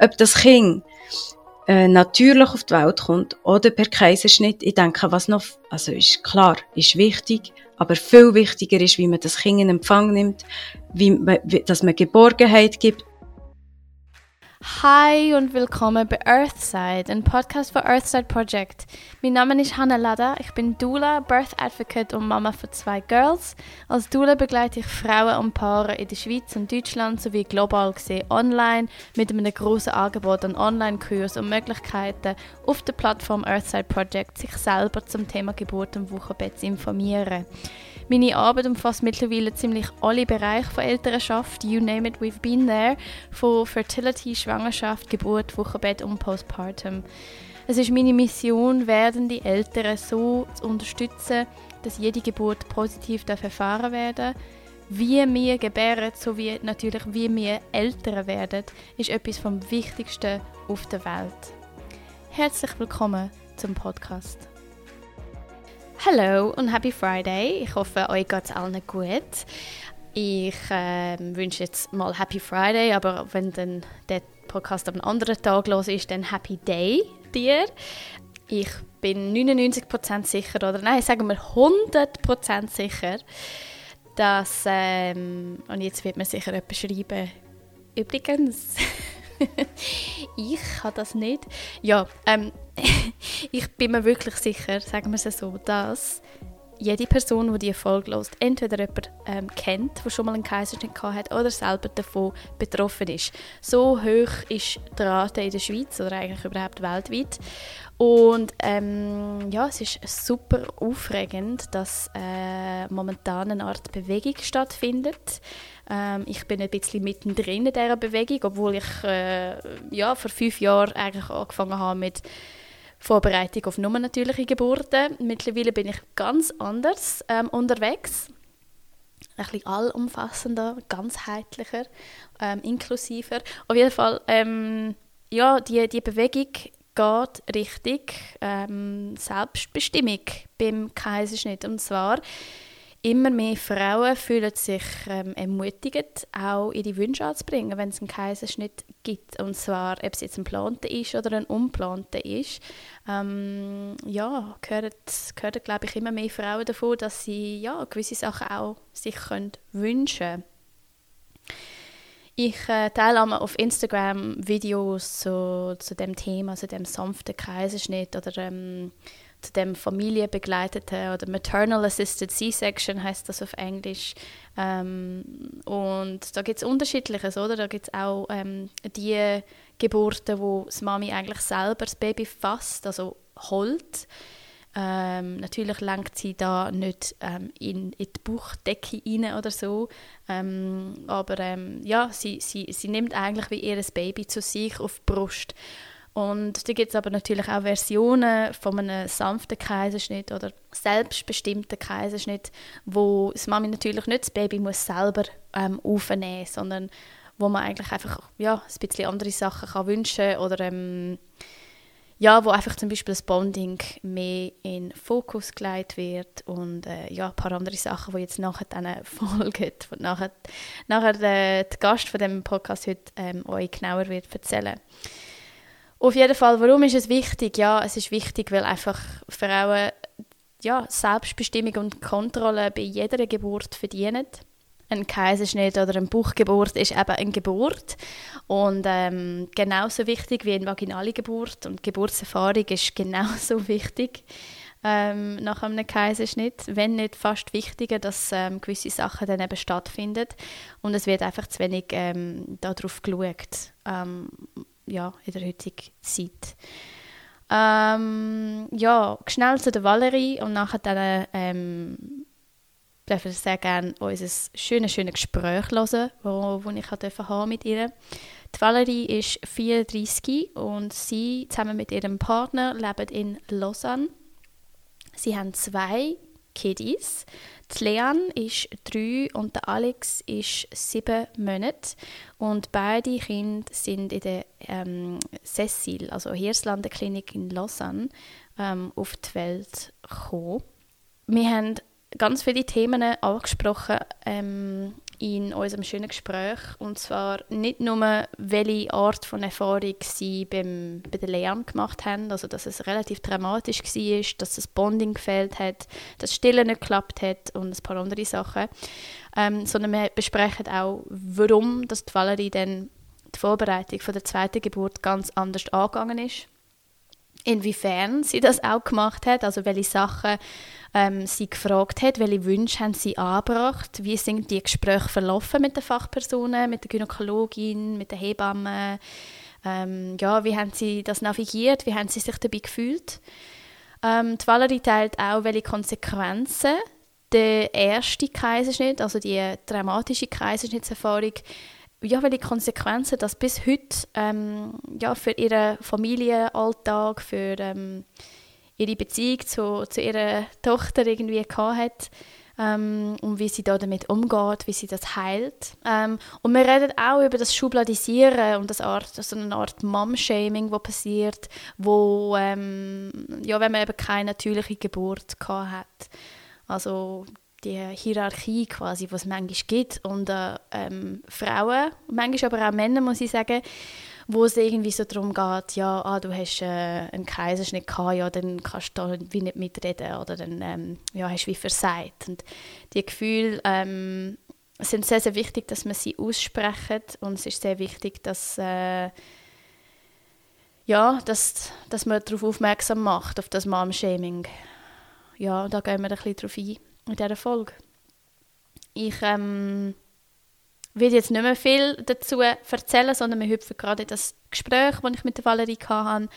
ob das Kind äh, natürlich auf die Welt kommt oder per Kaiserschnitt, ich denke, was noch, also ist klar, ist wichtig, aber viel wichtiger ist, wie man das Kind in Empfang nimmt, wie, wie dass man Geborgenheit gibt, Hi und willkommen bei Earthside, ein Podcast für Earthside Project. Mein Name ist Hannah Lada, ich bin Doula, Birth Advocate und Mama von zwei Girls. Als Doula begleite ich Frauen und Paare in der Schweiz und Deutschland sowie global gesehen online mit einem großen Angebot an Online-Kursen und Möglichkeiten auf der Plattform Earthside Project sich selber zum Thema Geburt und Wochenbett zu informieren. Meine Arbeit umfasst mittlerweile ziemlich alle Bereiche von Elternschaft, you name it, we've been there, von Fertility, Schwangerschaft, Geburt, Wochenbett und Postpartum. Es ist meine Mission, werdende Eltern so zu unterstützen, dass jede Geburt positiv erfahren werden wie wir gebären, sowie natürlich wie wir Eltern werden, ist etwas vom Wichtigsten auf der Welt. Herzlich willkommen zum Podcast. Hallo und Happy Friday. Ich hoffe, euch geht es allen gut. Ich äh, wünsche jetzt mal Happy Friday, aber wenn dann der Podcast am anderen Tag los ist, dann Happy Day dir. Ich bin 99% sicher, oder nein, sagen wir 100% sicher, dass, ähm, und jetzt wird mir sicher jemand schreiben, übrigens, ich habe das nicht. Ja, ähm, ich bin mir wirklich sicher, sagen wir es so, dass jede Person, die diese Folge hört, entweder jemand ähm, kennt, der schon mal einen Kaiserschnitt hat oder selber davon betroffen ist. So hoch ist die Rate in der Schweiz oder eigentlich überhaupt weltweit. Und ähm, ja, es ist super aufregend, dass äh, momentan eine Art Bewegung stattfindet. Ähm, ich bin ein bisschen mittendrin in dieser Bewegung, obwohl ich äh, ja, vor fünf Jahren eigentlich angefangen habe mit Vorbereitung auf nur natürliche Geburten. Mittlerweile bin ich ganz anders ähm, unterwegs. Ein bisschen allumfassender, ganzheitlicher, ähm, inklusiver. Auf jeden Fall, ähm, ja, die, die Bewegung geht richtig ähm, Selbstbestimmung beim Kaiserschnitt. Und zwar immer mehr Frauen fühlen sich ähm, ermutigt, auch ihre Wünsche anzubringen, wenn es einen Kaiserschnitt gibt. Und zwar, ob es jetzt ein geplanter ist oder ein unplanter ist. Ähm, ja, gehören, gehören glaube ich, immer mehr Frauen davon, dass sie ja, gewisse Sachen auch sich können wünschen können. Ich äh, teile auch auf Instagram Videos zu, zu dem Thema, zu dem sanften Kaiserschnitt oder ähm, zu dem familienbegleiteten oder Maternal Assisted C-Section heißt das auf Englisch. Ähm, und da gibt es Unterschiedliches, oder? Da gibt es auch ähm, die Geburten, wo das Mami eigentlich selber das Baby fasst, also holt. Ähm, natürlich lenkt sie da nicht ähm, in, in die Bauchdecke rein oder so, ähm, aber ähm, ja, sie, sie, sie nimmt eigentlich wie ihr Baby zu sich auf die Brust. Und da gibt es aber natürlich auch Versionen von einem sanften Kaiserschnitt oder selbstbestimmten Kaiserschnitt, wo das Mami natürlich nicht das Baby muss selber ähm, aufnehmen muss, sondern wo man eigentlich einfach ja, ein bisschen andere Sachen kann wünschen oder ähm, ja, wo einfach zum Beispiel das Bonding mehr in Fokus gelegt wird und äh, ja, ein paar andere Sachen, die jetzt nachher dann folgen, und nachher, nachher der, der Gast von dem Podcast heute ähm, euch genauer wird erzählen. Auf jeden Fall, warum ist es wichtig? Ja, es ist wichtig, weil einfach Frauen ja, Selbstbestimmung und Kontrolle bei jeder Geburt verdienen. Ein Kaiserschnitt oder eine Bauchgeburt ist eben eine Geburt und ähm, genauso wichtig wie eine vaginale Geburt und Geburtserfahrung ist genauso wichtig ähm, nach einem Kaiserschnitt, wenn nicht fast wichtiger, dass ähm, gewisse Sachen dann eben stattfinden und es wird einfach zu wenig ähm, darauf geschaut, ähm, ja, in der heutigen Zeit. Ähm, ja, schnell zu der Valerie und nachher dann ähm, ich sehr gerne unser schönes, schönes Gespräch hören, wo, wo ich haben mit ihr. Die Valerie ist 34 und sie zusammen mit ihrem Partner leben in Lausanne. Sie haben zwei Kiddies. Die Leanne ist drei und der Alex ist sieben Monate. Und beide Kinder sind in der ähm, Cecil, also Hirslanden-Klinik in Lausanne, ähm, auf die Welt gekommen. Wir haben ganz viele Themen angesprochen, ähm, in unserem schönen Gespräch. Und zwar nicht nur, welche Art von Erfahrung sie beim, bei der Leanne gemacht haben, also dass es relativ dramatisch war, dass das Bonding gefehlt hat, dass Stillen nicht geklappt hat und ein paar andere Sachen, ähm, sondern wir besprechen auch, warum dass die Valerie dann die Vorbereitung von der zweiten Geburt ganz anders angegangen ist inwiefern sie das auch gemacht hat, also welche Sachen ähm, sie gefragt hat, welche Wünsche haben sie angebracht, wie sind die Gespräche verlaufen mit den Fachpersonen, mit der Gynäkologin, mit der Hebamme, ähm, ja, wie haben sie das navigiert, wie haben sie sich dabei gefühlt. Ähm, die Valerie teilt auch, welche Konsequenzen der erste Kaiserschnitt, also die dramatische Kaiserschnittserfahrung, ja, welche Konsequenzen das bis heute ähm, ja, für ihren Familienalltag, für ähm, ihre Beziehung zu, zu ihrer Tochter irgendwie hat ähm, und wie sie da damit umgeht, wie sie das heilt. Ähm, und wir reden auch über das Schubladisieren und das Art, so eine Art Mom-Shaming, das passiert, wo, ähm, ja, wenn man eben keine natürliche Geburt hat. Also die Hierarchie quasi, was es manchmal gibt und äh, ähm, Frauen, manchmal aber auch Männer, muss ich sagen, wo es irgendwie so darum geht, ja, ah, du hast äh, einen Kaiserschnitt gehabt, ja, dann kannst du da wie nicht mitreden oder dann ähm, ja, hast du wie versagt. Und die Gefühle ähm, sind sehr, sehr wichtig, dass man sie aussprechen und es ist sehr wichtig, dass äh, ja, dass, dass man darauf aufmerksam macht, auf das Mom-Shaming. Ja, da gehen wir ein bisschen drauf ein in dieser Folge. Ich ähm, will jetzt nicht mehr viel dazu erzählen, sondern wir hüpfen gerade in das Gespräch, das ich mit der Valerie hatte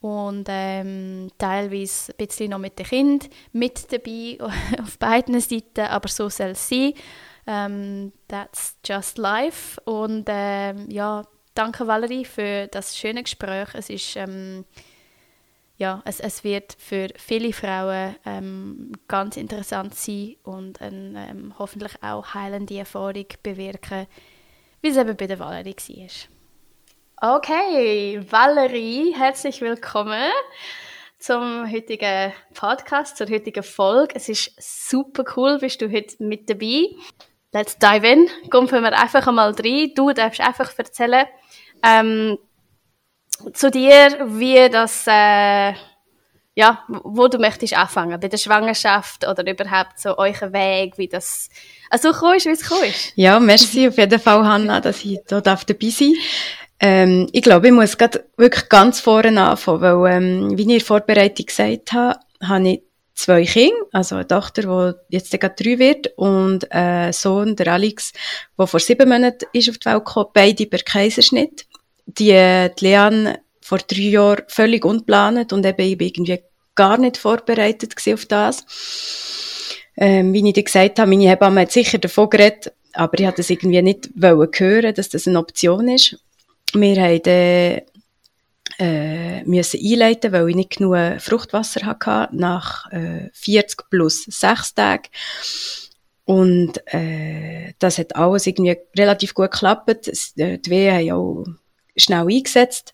und ähm, teilweise ein bisschen noch mit dem Kind mit dabei, auf beiden Seiten, aber so soll es sein. Ähm, that's just life. Und ähm, ja, danke Valerie für das schöne Gespräch. Es ist ähm, ja, es, es wird für viele Frauen ähm, ganz interessant sein und eine ähm, hoffentlich auch heilende Erfahrung bewirken, wie es eben bei der Valerie war. Okay, Valerie, herzlich willkommen zum heutigen Podcast, zur heutigen Folge. Es ist super cool, bist du heute mit dabei. Let's dive in. Kommen wir einfach einmal rein. Du darfst einfach erzählen, ähm, zu dir, wie das, äh, ja, wo du möchtest anfangen, bei der Schwangerschaft oder überhaupt so euren Weg, wie das, also kommst, wie es kommst. Ja, merci auf jeden Fall, Hanna, dass ich hier dabei sein. Ähm, ich glaube, ich muss gerade wirklich ganz vorne anfangen, weil, ähm, wie ich in der Vorbereitung gesagt habe, habe ich zwei Kinder, also eine Tochter, die jetzt gerade drei wird, und einen Sohn, der Alex, der vor sieben Monaten ist auf die Welt gekommen, beide per Kaiserschnitt die, die Leanne vor drei Jahren völlig unplanend und eben ich bin irgendwie gar nicht vorbereitet auf das. Ähm, wie ich dir gesagt habe, meine Hebamme hat sicher davon geredet, aber ich hatte es irgendwie nicht hören, dass das eine Option ist. Wir haben dann, äh, müssen einleiten, weil ich nicht genug Fruchtwasser hatte, nach äh, 40 plus 6 Tagen. Und äh, das hat alles irgendwie relativ gut geklappt. Äh, die Wehen haben auch schnell eingesetzt.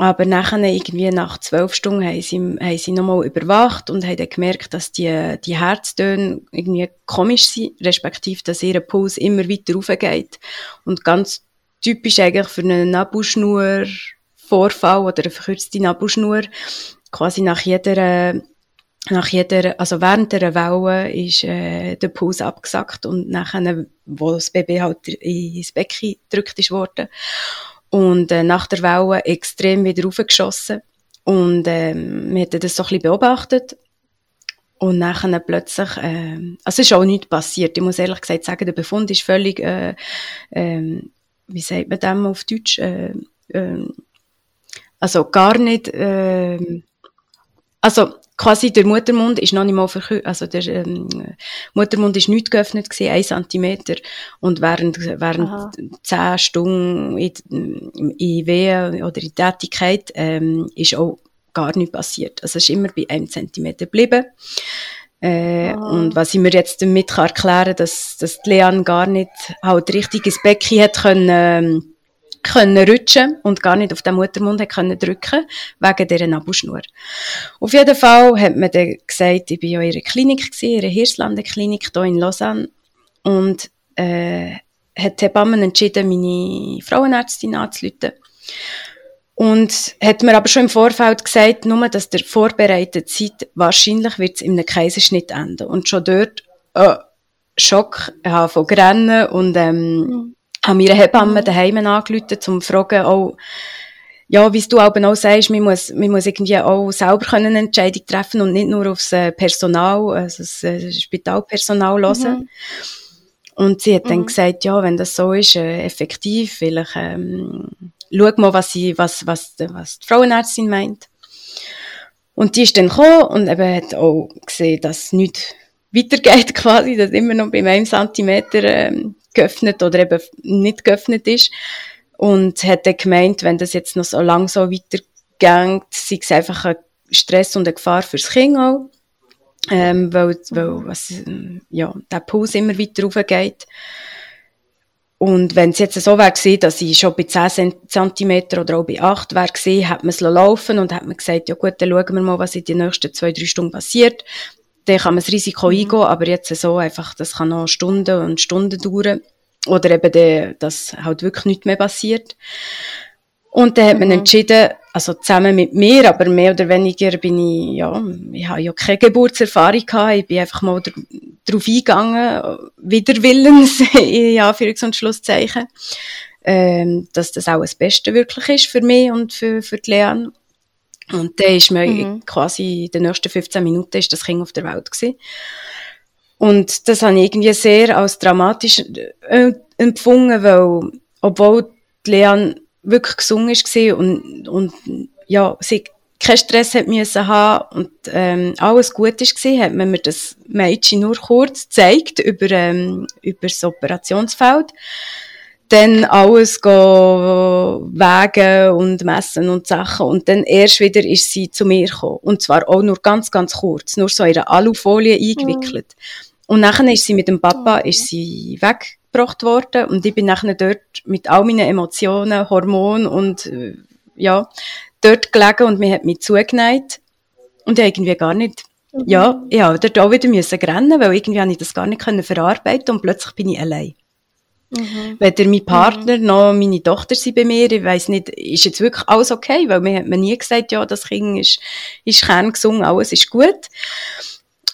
Aber nachher, irgendwie nach zwölf Stunden, haben sie, haben sie nochmal überwacht und haben dann gemerkt, dass die, die Herztöne irgendwie komisch sind, respektive, dass ihr Puls immer weiter raufgeht. Und ganz typisch eigentlich für einen Nabelschnur-Vorfall oder eine verkürzte Nabelschnur, quasi nach jeder, nach jeder, also während der Welle ist äh, der Puls abgesackt und nachher, wo das Baby halt ins Becken gedrückt ist worden. Und äh, nach der Welle extrem wieder raufgeschossen. Und ähm, wir haben das so ein bisschen beobachtet. Und nachher plötzlich, äh, also es ist auch nichts passiert. Ich muss ehrlich gesagt sagen, der Befund ist völlig, äh, äh, wie sagt man dem auf Deutsch, äh, äh, also gar nicht, äh, also quasi der Muttermund ist noch nicht mal verkühlt, also der ähm, Muttermund ist nicht geöffnet gewesen, ein Zentimeter und während während zehn Stunden in, in Wehen oder in Tätigkeit ähm, ist auch gar nichts passiert. Also es ist immer bei einem Zentimeter geblieben. Äh, oh. Und was ich mir jetzt damit kann erklären, dass dass Leanne gar nicht halt richtig ins Becken hat können ähm, können rutschen und gar nicht auf den Muttermund können drücken wegen dieser Nabelschnur. Auf jeden Fall hat man dann gesagt, ich war ja in ihrer Klinik, in ihrer Hirslanden Klinik hier in Lausanne und äh, hat die Hebamme entschieden, meine Frauenärztin anzuleiten. Und hat mir aber schon im Vorfeld gesagt, nur, dass der vorbereitete Zeit, wahrscheinlich wird es einem Kaiserschnitt enden. Und schon dort, äh, Schock, ich habe von Grennen und, ähm, mhm. habe mir eine Hebamme daheim angerufen, um zu fragen, auch, ja, wie du auch sagst, man muss, man muss irgendwie auch selber können eine Entscheidung treffen und nicht nur aufs äh, Personal, also das äh, Spitalpersonal hören. Mhm. Und sie hat mhm. dann gesagt, ja, wenn das so ist, äh, effektiv, vielleicht, ähm, schau mal, was sie, was, was, was die Frauenärztin meint. Und die ist dann gekommen und eben hat auch gesehen, dass nichts weitergeht quasi, dass immer noch bei einem Zentimeter ähm, geöffnet oder eben nicht geöffnet ist. Und hat dann gemeint, wenn das jetzt noch so lang so weitergeht, sei es einfach ein Stress und eine Gefahr fürs Kind auch. Ähm, weil, weil was, ja, der Puls immer weiter raufgeht. Und wenn es jetzt so wäre gewesen, dass ich schon bei 10 cm oder auch bei 8 wäre gewesen, hat man es laufen und hat man gesagt, ja gut, dann schauen wir mal, was in den nächsten zwei, drei Stunden passiert. Dann kann man das Risiko mhm. eingehen, aber jetzt so einfach, das kann noch Stunden und Stunden dauern. Oder eben, der, dass halt wirklich nichts mehr passiert. Und dann hat man mhm. entschieden, also zusammen mit mir, aber mehr oder weniger bin ich, ja, ich habe ja keine Geburtserfahrung gehabt, ich bin einfach mal darauf eingegangen, widerwillens, in Anführungs- und Schlusszeichen, ähm, dass das auch das Beste wirklich ist für mich und für, für die Leanne. Und dann ist mir mhm. quasi in den nächsten 15 Minuten ist das Kind auf der Welt gewesen. Und das habe ich irgendwie sehr als dramatisch äh, empfunden, weil, obwohl Leanne wirklich gesungen war und, und ja, sie keinen Stress hat müssen haben und ähm, alles gut war, hat man mir das Mädchen nur kurz gezeigt über, ähm, über das Operationsfeld. Dann alles go wägen und messen und Sachen. Und dann erst wieder ist sie zu mir gekommen. Und zwar auch nur ganz, ganz kurz. Nur so in einer Alufolie eingewickelt. Mhm. Und nachher ist sie mit dem Papa, ist sie weggebracht worden. Und ich bin nachher dort mit all meinen Emotionen, Hormonen und, äh, ja, dort gelegen und mir hat mich zugeneigt. Und irgendwie gar nicht, mhm. ja, ja, dort auch wieder müssen rennen, weil irgendwie habe ich das gar nicht können verarbeiten und plötzlich bin ich allein. Mhm. Weder mein Partner mhm. noch meine Tochter sind bei mir. Ich weiss nicht, ist jetzt wirklich alles okay? Weil mir hat man nie gesagt, ja, das Kind ist, ist kerngesungen, alles ist gut.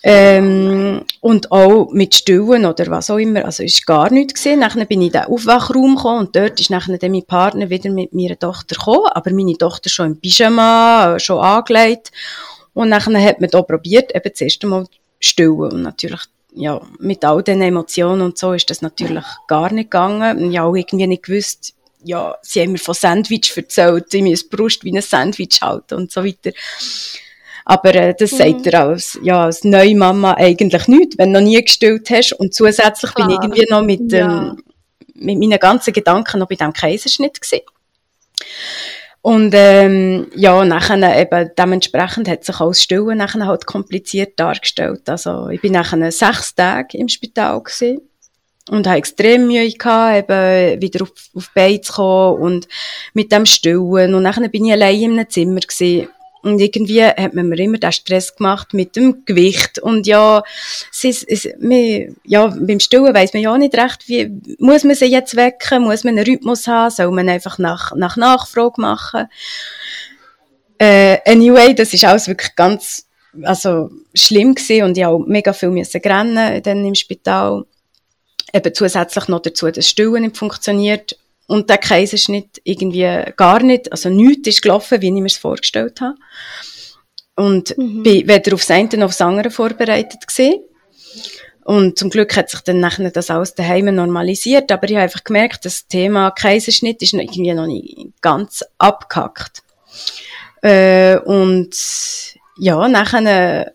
Ähm, und auch mit Stillen oder was auch immer. Also ist gar nichts gesehen. Nachher bin ich in den Aufwachraum gekommen und dort ist nachher dann mein Partner wieder mit meiner Tochter gekommen, aber meine Tochter schon im Pyjama, schon angelegt. Und nachher hat man da probiert, eben das erste Mal stillen. Und natürlich, ja, mit all den Emotionen und so ist das natürlich gar nicht gegangen. Ich habe auch irgendwie nicht gewusst, ja, sie haben mir von Sandwich erzählt, ich muss die Brust wie ein Sandwich halten und so weiter. Aber äh, das mhm. sagt er als, ja, als neue Mama eigentlich nicht, wenn du noch nie gestillt hast. Und zusätzlich Klar. bin ich irgendwie noch mit, ja. ähm, mit meinen ganzen Gedanken noch bei diesem Kaiserschnitt gewesen. Und ähm, ja, nachher eben dementsprechend hat sich auch das Stillen nachher halt kompliziert dargestellt. Also ich bin nachher sechs Tage im Spital gewesen und habe extrem Mühe gehabt, eben wieder auf, auf die Beine zu kommen und mit dem Stillen. Und nachher bin ich allein in einem Zimmer gewesen. Und irgendwie hat man mir immer den Stress gemacht mit dem Gewicht. Und ja, es ist, es, man, ja beim Stillen weiss man ja auch nicht recht, wie, muss man sie jetzt wecken? Muss man einen Rhythmus haben? Soll man einfach nach, nach Nachfrage machen? Äh, anyway, das ist alles wirklich ganz, also, schlimm gewesen und ich auch mega viel müssen rennen dann im Spital. Eben zusätzlich noch dazu, dass Stillen nicht funktioniert und der Kaiserschnitt irgendwie gar nicht, also nichts ist gelaufen, wie ich mir es vorgestellt habe. Und mhm. bin weder aufs eine noch aufs andere vorbereitet gesehen. Und zum Glück hat sich dann nachher das alles daheim normalisiert, aber ich habe einfach gemerkt, das Thema Kaiserschnitt ist irgendwie noch nicht ganz abgehackt. Äh, und ja, nachher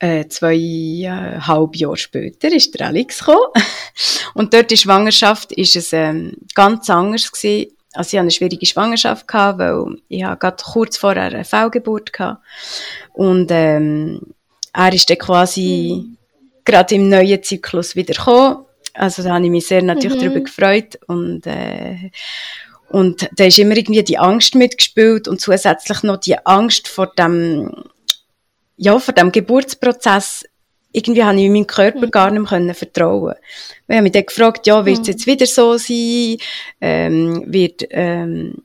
äh, zweieinhalb Jahre später ist der Alex gekommen. Und dort die Schwangerschaft ist es ähm, ganz anders gewesen. Also ich hatte eine schwierige Schwangerschaft, gehabt, weil ich habe gerade kurz vorher eine hatte. Und ähm, er ist dann quasi mhm. gerade im neuen Zyklus wieder gekommen. Also da habe ich mich sehr natürlich mhm. darüber gefreut. Und, äh, und da ist immer irgendwie die Angst mitgespielt und zusätzlich noch die Angst vor dem ja, vor dem Geburtsprozess irgendwie habe ich meinem Körper mhm. gar nicht mehr vertrauen Wir haben mich dann gefragt, ja, wird es mhm. jetzt wieder so sein? Ähm, wird, ähm,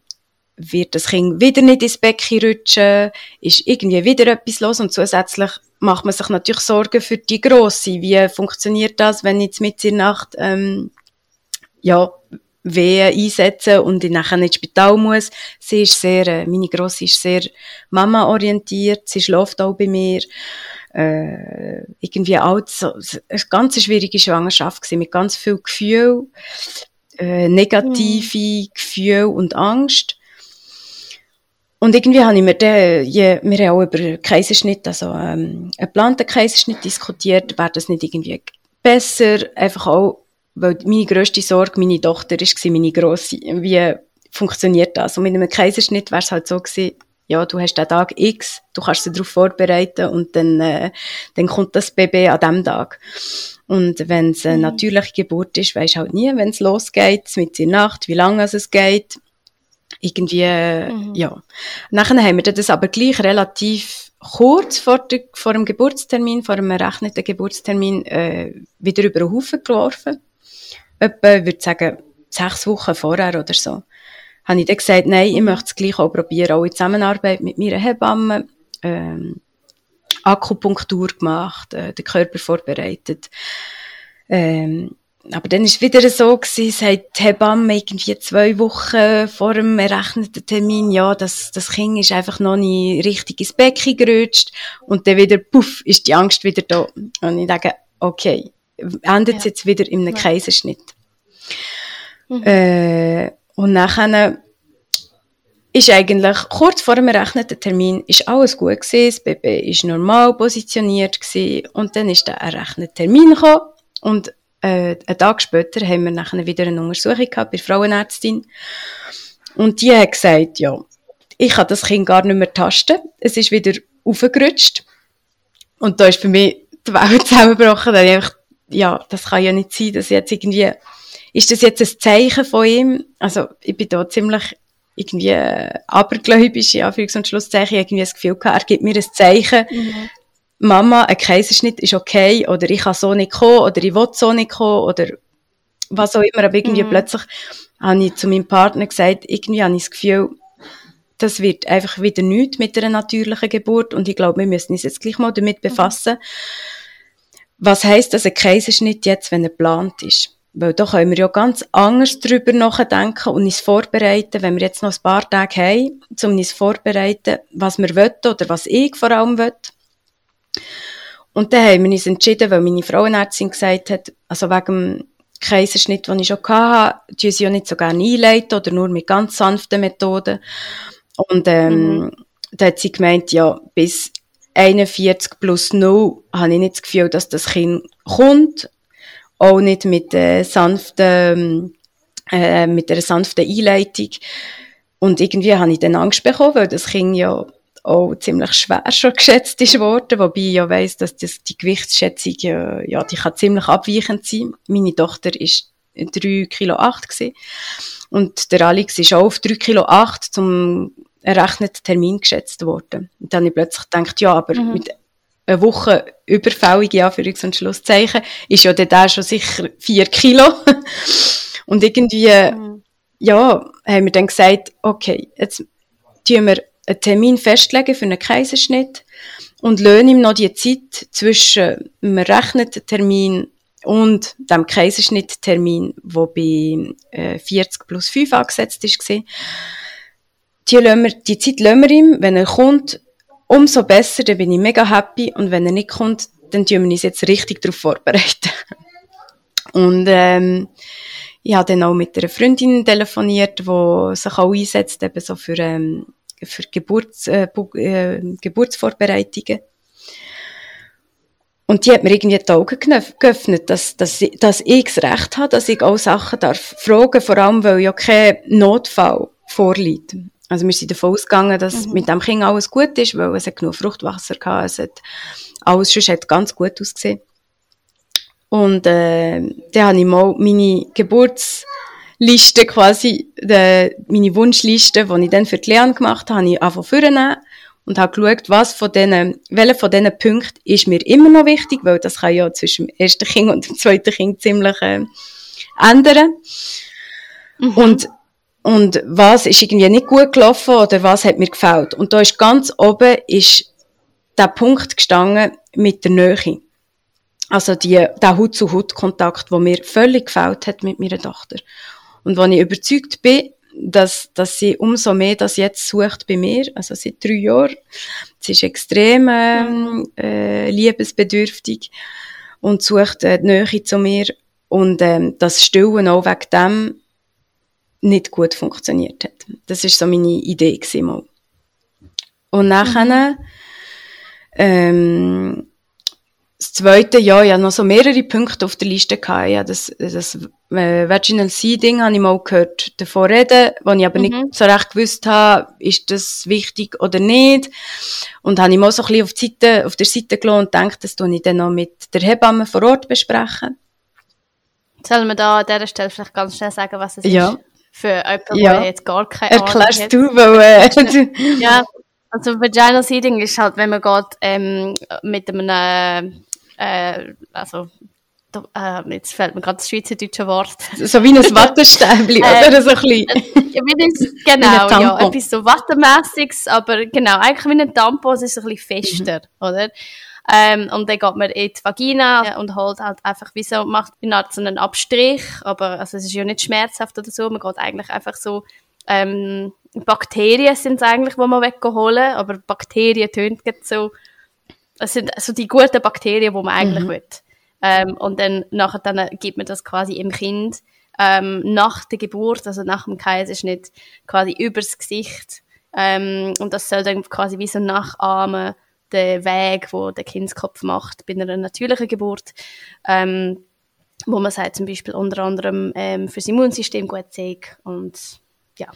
wird das Kind wieder nicht ins Becken rutschen? Ist irgendwie wieder etwas los? Und zusätzlich macht man sich natürlich Sorgen für die Grosse. Wie funktioniert das, wenn ich jetzt mit der Nacht, ähm, ja, Wehen einsetzen und ich nachher nicht ins Spital muss. Sie ist sehr, äh, meine Grosse ist sehr Mama-orientiert. Sie schläft auch bei mir äh, irgendwie auch so, eine ganz schwierige Schwangerschaft gewesen, mit ganz viel Gefühl, äh, negative mhm. Gefühl und Angst. Und irgendwie habe ich mir dann, je, wir haben auch über Kaiserschnitt, also ähm, einen geplanten Kaiserschnitt diskutiert, wäre das nicht irgendwie besser, einfach auch, weil meine grösste Sorge meine Tochter war, meine grosse, wie funktioniert das? Und mit einem Kaiserschnitt wäre es halt so gewesen, ja, du hast den Tag X, du kannst dich darauf vorbereiten und dann, äh, dann kommt das Baby an dem Tag. Und wenn es eine mhm. natürliche Geburt ist, weisst du halt nie, wenn es losgeht, mit der Nacht, wie lange es geht. Irgendwie, äh, mhm. ja. Nachher haben wir das aber gleich relativ kurz vor, der, vor dem Geburtstermin, vor dem errechneten Geburtstermin, äh, wieder über den Haufen geworfen. Etwa, ich würde sagen, sechs Wochen vorher oder so habe ich dann gesagt, nein, ich möchte es gleich auch probieren, auch in Zusammenarbeit mit meiner Hebamme, ähm, Akupunktur gemacht, äh, den Körper vorbereitet. Ähm, aber dann ist wieder so gewesen, sagt die Hebamme irgendwie zwei Wochen vor dem errechneten Termin, ja, das, das Kind ist einfach noch nicht richtig ins Becken gerutscht und dann wieder, puff, ist die Angst wieder da. Und ich denke, okay, endet es ja. jetzt wieder in einem ja. Kaiserschnitt. Mhm. Äh, und nachher ist eigentlich kurz vor dem errechneten Termin ist alles gut gewesen, das Baby ist normal positioniert gewesen, und dann ist der errechnete Termin gekommen und äh, einen Tag später haben wir nachher wieder eine Untersuchung gehabt bei der Frauenärztin und die hat gesagt, ja, ich kann das Kind gar nicht mehr tasten, es ist wieder aufgerutscht und da ist für mich die Welt zusammengebrochen, da ich einfach, ja, das kann ja nicht sein, dass jetzt irgendwie ist das jetzt ein Zeichen von ihm? Also, ich bin da ziemlich irgendwie äh, abergläubisch, in Anführungs- und Schlusszeichen, irgendwie das Gefühl gehabt, er gibt mir ein Zeichen, mhm. Mama, ein Kaiserschnitt ist okay, oder ich kann so nicht kommen, oder ich will so nicht kommen, oder was auch immer, aber irgendwie mhm. plötzlich habe ich zu meinem Partner gesagt, irgendwie habe ich das Gefühl, das wird einfach wieder nichts mit einer natürlichen Geburt und ich glaube, wir müssen uns jetzt gleich mal damit mhm. Was heißt das ein Kaiserschnitt jetzt, wenn er geplant ist? Weil da können wir ja ganz anders drüber nachdenken und uns vorbereiten, wenn wir jetzt noch ein paar Tage haben, um uns vorbereiten, was wir wollen oder was ich vor allem will. Und dann haben wir uns entschieden, weil meine Frauenärztin gesagt hat, also wegen dem Kaiserschnitt, den ich schon hatte, tun sie ja nicht so gerne einleiten oder nur mit ganz sanften Methoden. Und ähm, mhm. da hat sie gemeint, ja, bis 41 plus 0 habe ich nicht das Gefühl, dass das Kind kommt auch nicht mit äh, sanften, äh, mit einer sanften Einleitung. Und irgendwie habe ich dann Angst bekommen, weil das Kind ja auch ziemlich schwer schon geschätzt ist worden, wobei ich ja weiss, dass das, die Gewichtsschätzung, ja, ja, die kann ziemlich abweichend sein. Meine Tochter ist 3 Kilo 8 gewesen. Und der Alex ist auch auf 3 Kilo 8 zum errechneten Termin geschätzt worden. Und dann habe ich plötzlich gedacht, ja, aber mhm. mit eine Woche überfällige Anführungs- und Schlusszeichen, ist ja dann schon sicher vier Kilo. und irgendwie, mhm. ja, haben wir dann gesagt, okay, jetzt tun wir einen Termin festlegen für einen Kaiserschnitt und lösen ihm noch die Zeit zwischen dem errechneten Termin und dem Kaiserschnitttermin, wo bei äh, 40 plus 5 angesetzt ist, war. Die, wir, die Zeit lassen wir ihm, wenn er kommt, umso besser, dann bin ich mega happy und wenn er nicht kommt, dann tun wir uns jetzt richtig darauf vorbereiten. Und ähm, ich habe dann auch mit einer Freundin telefoniert, die sich auch einsetzt, eben so für, ähm, für Geburts, äh, äh, Geburtsvorbereitungen. Und die hat mir irgendwie die Augen geöffnet, dass, dass, dass ich das Recht habe, dass ich auch Sachen darf fragen, vor allem, weil ja kein Notfall vorliegt. Also wir sind davon ausgegangen, dass mhm. mit dem Kind alles gut ist, weil es hat genug Fruchtwasser gehabt, es hat alles schon hat ganz gut ausgesehen. Und äh, dann habe ich mal meine Geburtsliste quasi, de, meine Wunschliste, die ich dann für die Leon gemacht habe, habe ich einfach vornehmen und habe geschaut, was von denen, welcher von diesen Punkten ist mir immer noch wichtig, weil das kann ja zwischen dem ersten Kind und dem zweiten Kind ziemlich äh, ändern. Mhm. Und, und was ist irgendwie nicht gut gelaufen oder was hat mir gefällt. Und da ist ganz oben ist der Punkt gestanden mit der Nähe. Also die, der Hut-zu-Hut-Kontakt, der mir völlig gefällt hat mit meiner Tochter. Und wo ich überzeugt bin, dass, dass sie umso mehr das jetzt sucht bei mir, also seit drei Jahren. Sie ist extrem ähm, äh, liebesbedürftig und sucht äh, die Nähe zu mir und ähm, das Stillen auch wegen dem nicht gut funktioniert hat. Das ist so meine Idee mal. Und nachher ähm, das zweite Jahr, ja, noch so mehrere Punkte auf der Liste gehabt. Ja, das, das äh, Vaginal Seeding habe ich mal gehört davon reden, wo ich aber mhm. nicht so recht gewusst habe, ist das wichtig oder nicht. Und habe ich mal so ein bisschen auf, die Seite, auf der Seite gelassen und gedacht, das tue ich dann noch mit der Hebamme vor Ort besprechen. Sollen wir da an dieser Stelle vielleicht ganz schnell sagen, was es ja. ist? Für jemanden, ja. der jetzt gar keine Ahnung Erklärst hat. du, weil... Äh, ja, also Vaginal Seeding ist halt, wenn man geht, ähm, mit einem äh, also äh, jetzt fällt mir gerade das schweizerdeutsche Wort. So wie ein Wattestäbli, äh, oder? So ein bisschen. Äh, genau, ja, etwas so Wattemässiges, aber genau, eigentlich wie ein Tampon, es ist ein bisschen fester, mhm. oder? Ähm, und dann geht man in die Vagina und holt halt einfach wie so, macht eine Art so einen Abstrich, aber also es ist ja nicht schmerzhaft oder so, man geht eigentlich einfach so, ähm, Bakterien sind es eigentlich, die man wegholen, aber Bakterien tönt jetzt so, es sind also die guten Bakterien, die man eigentlich mhm. will. Ähm, und dann nachher dann gibt man das quasi im Kind ähm, nach der Geburt, also nach dem Kaiserschnitt, quasi übers Gesicht. Ähm, und das soll dann quasi wie so nachahmen den Weg, wo der Kindskopf macht bei einer natürlichen Geburt. Ähm, wo man sagt zum Beispiel unter anderem ähm, fürs Immunsystem gut sei und ja.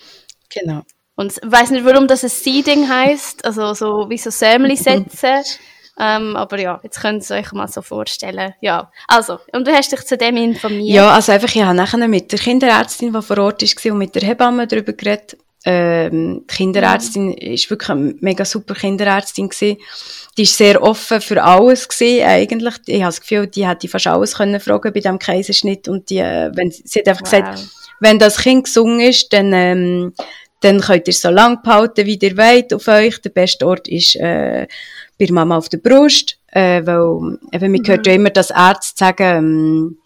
Genau. Und ich weiß nicht, warum das ein Seeding heißt, also so wie so Sämli setzen. Ähm, aber ja, jetzt könnt ihr euch mal so vorstellen. Ja, also, und du hast dich zu dem informiert? Ja, also einfach, ich habe nachher mit der Kinderärztin, die vor Ort war, und mit der Hebamme darüber geredet. Ähm, die Kinderärztin mhm. ist wirklich eine mega super Kinderärztin gewesen. Die ist sehr offen für alles gewesen, eigentlich. Ich habe das Gefühl, die hätte fast alles können fragen bei diesem Kaiserschnitt und die, äh, wenn, sie hat einfach wow. gesagt, wenn das Kind gesungen ist, dann, ähm, dann könnt ihr so lang behalten, wie ihr wollt auf euch. Der beste Ort ist, äh, bei Mama auf der Brust, äh, weil eben, man hört ja immer, dass Ärzte sagen, ähm,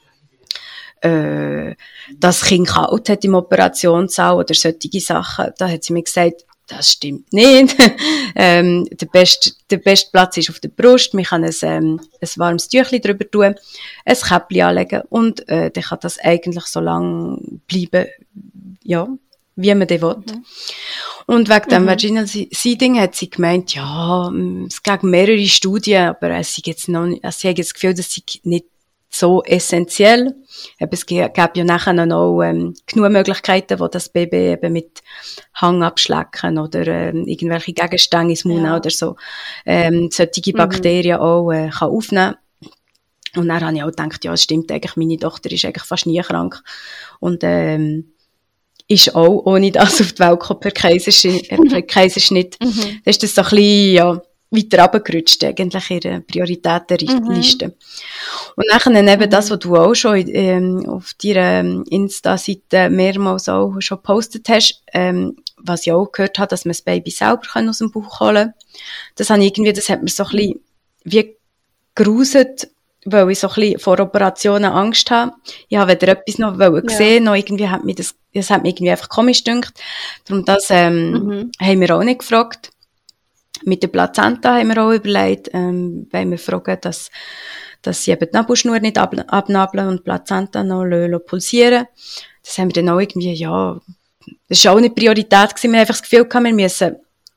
äh, das Kind kalt hat im Operationssaal oder solche Sachen. Da hat sie mir gesagt, das stimmt nicht. ähm, der, beste, der beste Platz ist auf der Brust. Man kann ein, ähm, ein warmes Tüchlein drüber tun, ein Käppchen anlegen und äh, dann kann das eigentlich so lang bleiben, ja, wie man den will. Mhm. Und wegen dem mhm. Vaginal Seeding hat sie gemeint, ja, es gab mehrere Studien, aber es jetzt noch nicht, sie hat das Gefühl, das sei nicht so essentiell. Es gab ja nachher noch ähm, genug Möglichkeiten, wo das Baby eben mit Hang abschlecken oder ähm, irgendwelche Gegenstände ins Mund ja. oder so ähm, solche mhm. Bakterien auch äh, kann aufnehmen Und dann habe ich auch gedacht, ja, es stimmt eigentlich, meine Tochter ist eigentlich fast nie krank. Und ähm, ist auch ohne das auf die Welt gekommen per Kaiserschnitt. Äh, per Kaiserschnitt. Mhm. Da ist das so ein bisschen, ja, weiter runtergerutscht, eigentlich ihre Prioritätenliste. Mhm. Und nachher eben mhm. das, was du auch schon ähm, auf deiner Insta-Seite mehrmals auch schon gepostet hast, ähm, was ich auch gehört habe, dass man das Baby selber aus dem Bauch holen kann. Das habe irgendwie, das hat mir so ein bisschen wie geruset, weil ich so ein bisschen vor Operationen Angst habe. Ich habe weder etwas noch ja. gesehen, noch irgendwie hat mir das, das hat mir irgendwie einfach komisch gedacht. Darum das, ähm, mhm. haben wir auch nicht gefragt. Mit der Plazenta haben wir auch überlegt, ähm, weil wir fragen, dass, dass sie eben die Nabelschnur nicht ab, abnabeln und die Plazenta noch pulsieren. Das haben wir dann auch irgendwie, ja, das war auch nicht Priorität gewesen. Wir haben einfach das Gefühl gehabt, wir müssen,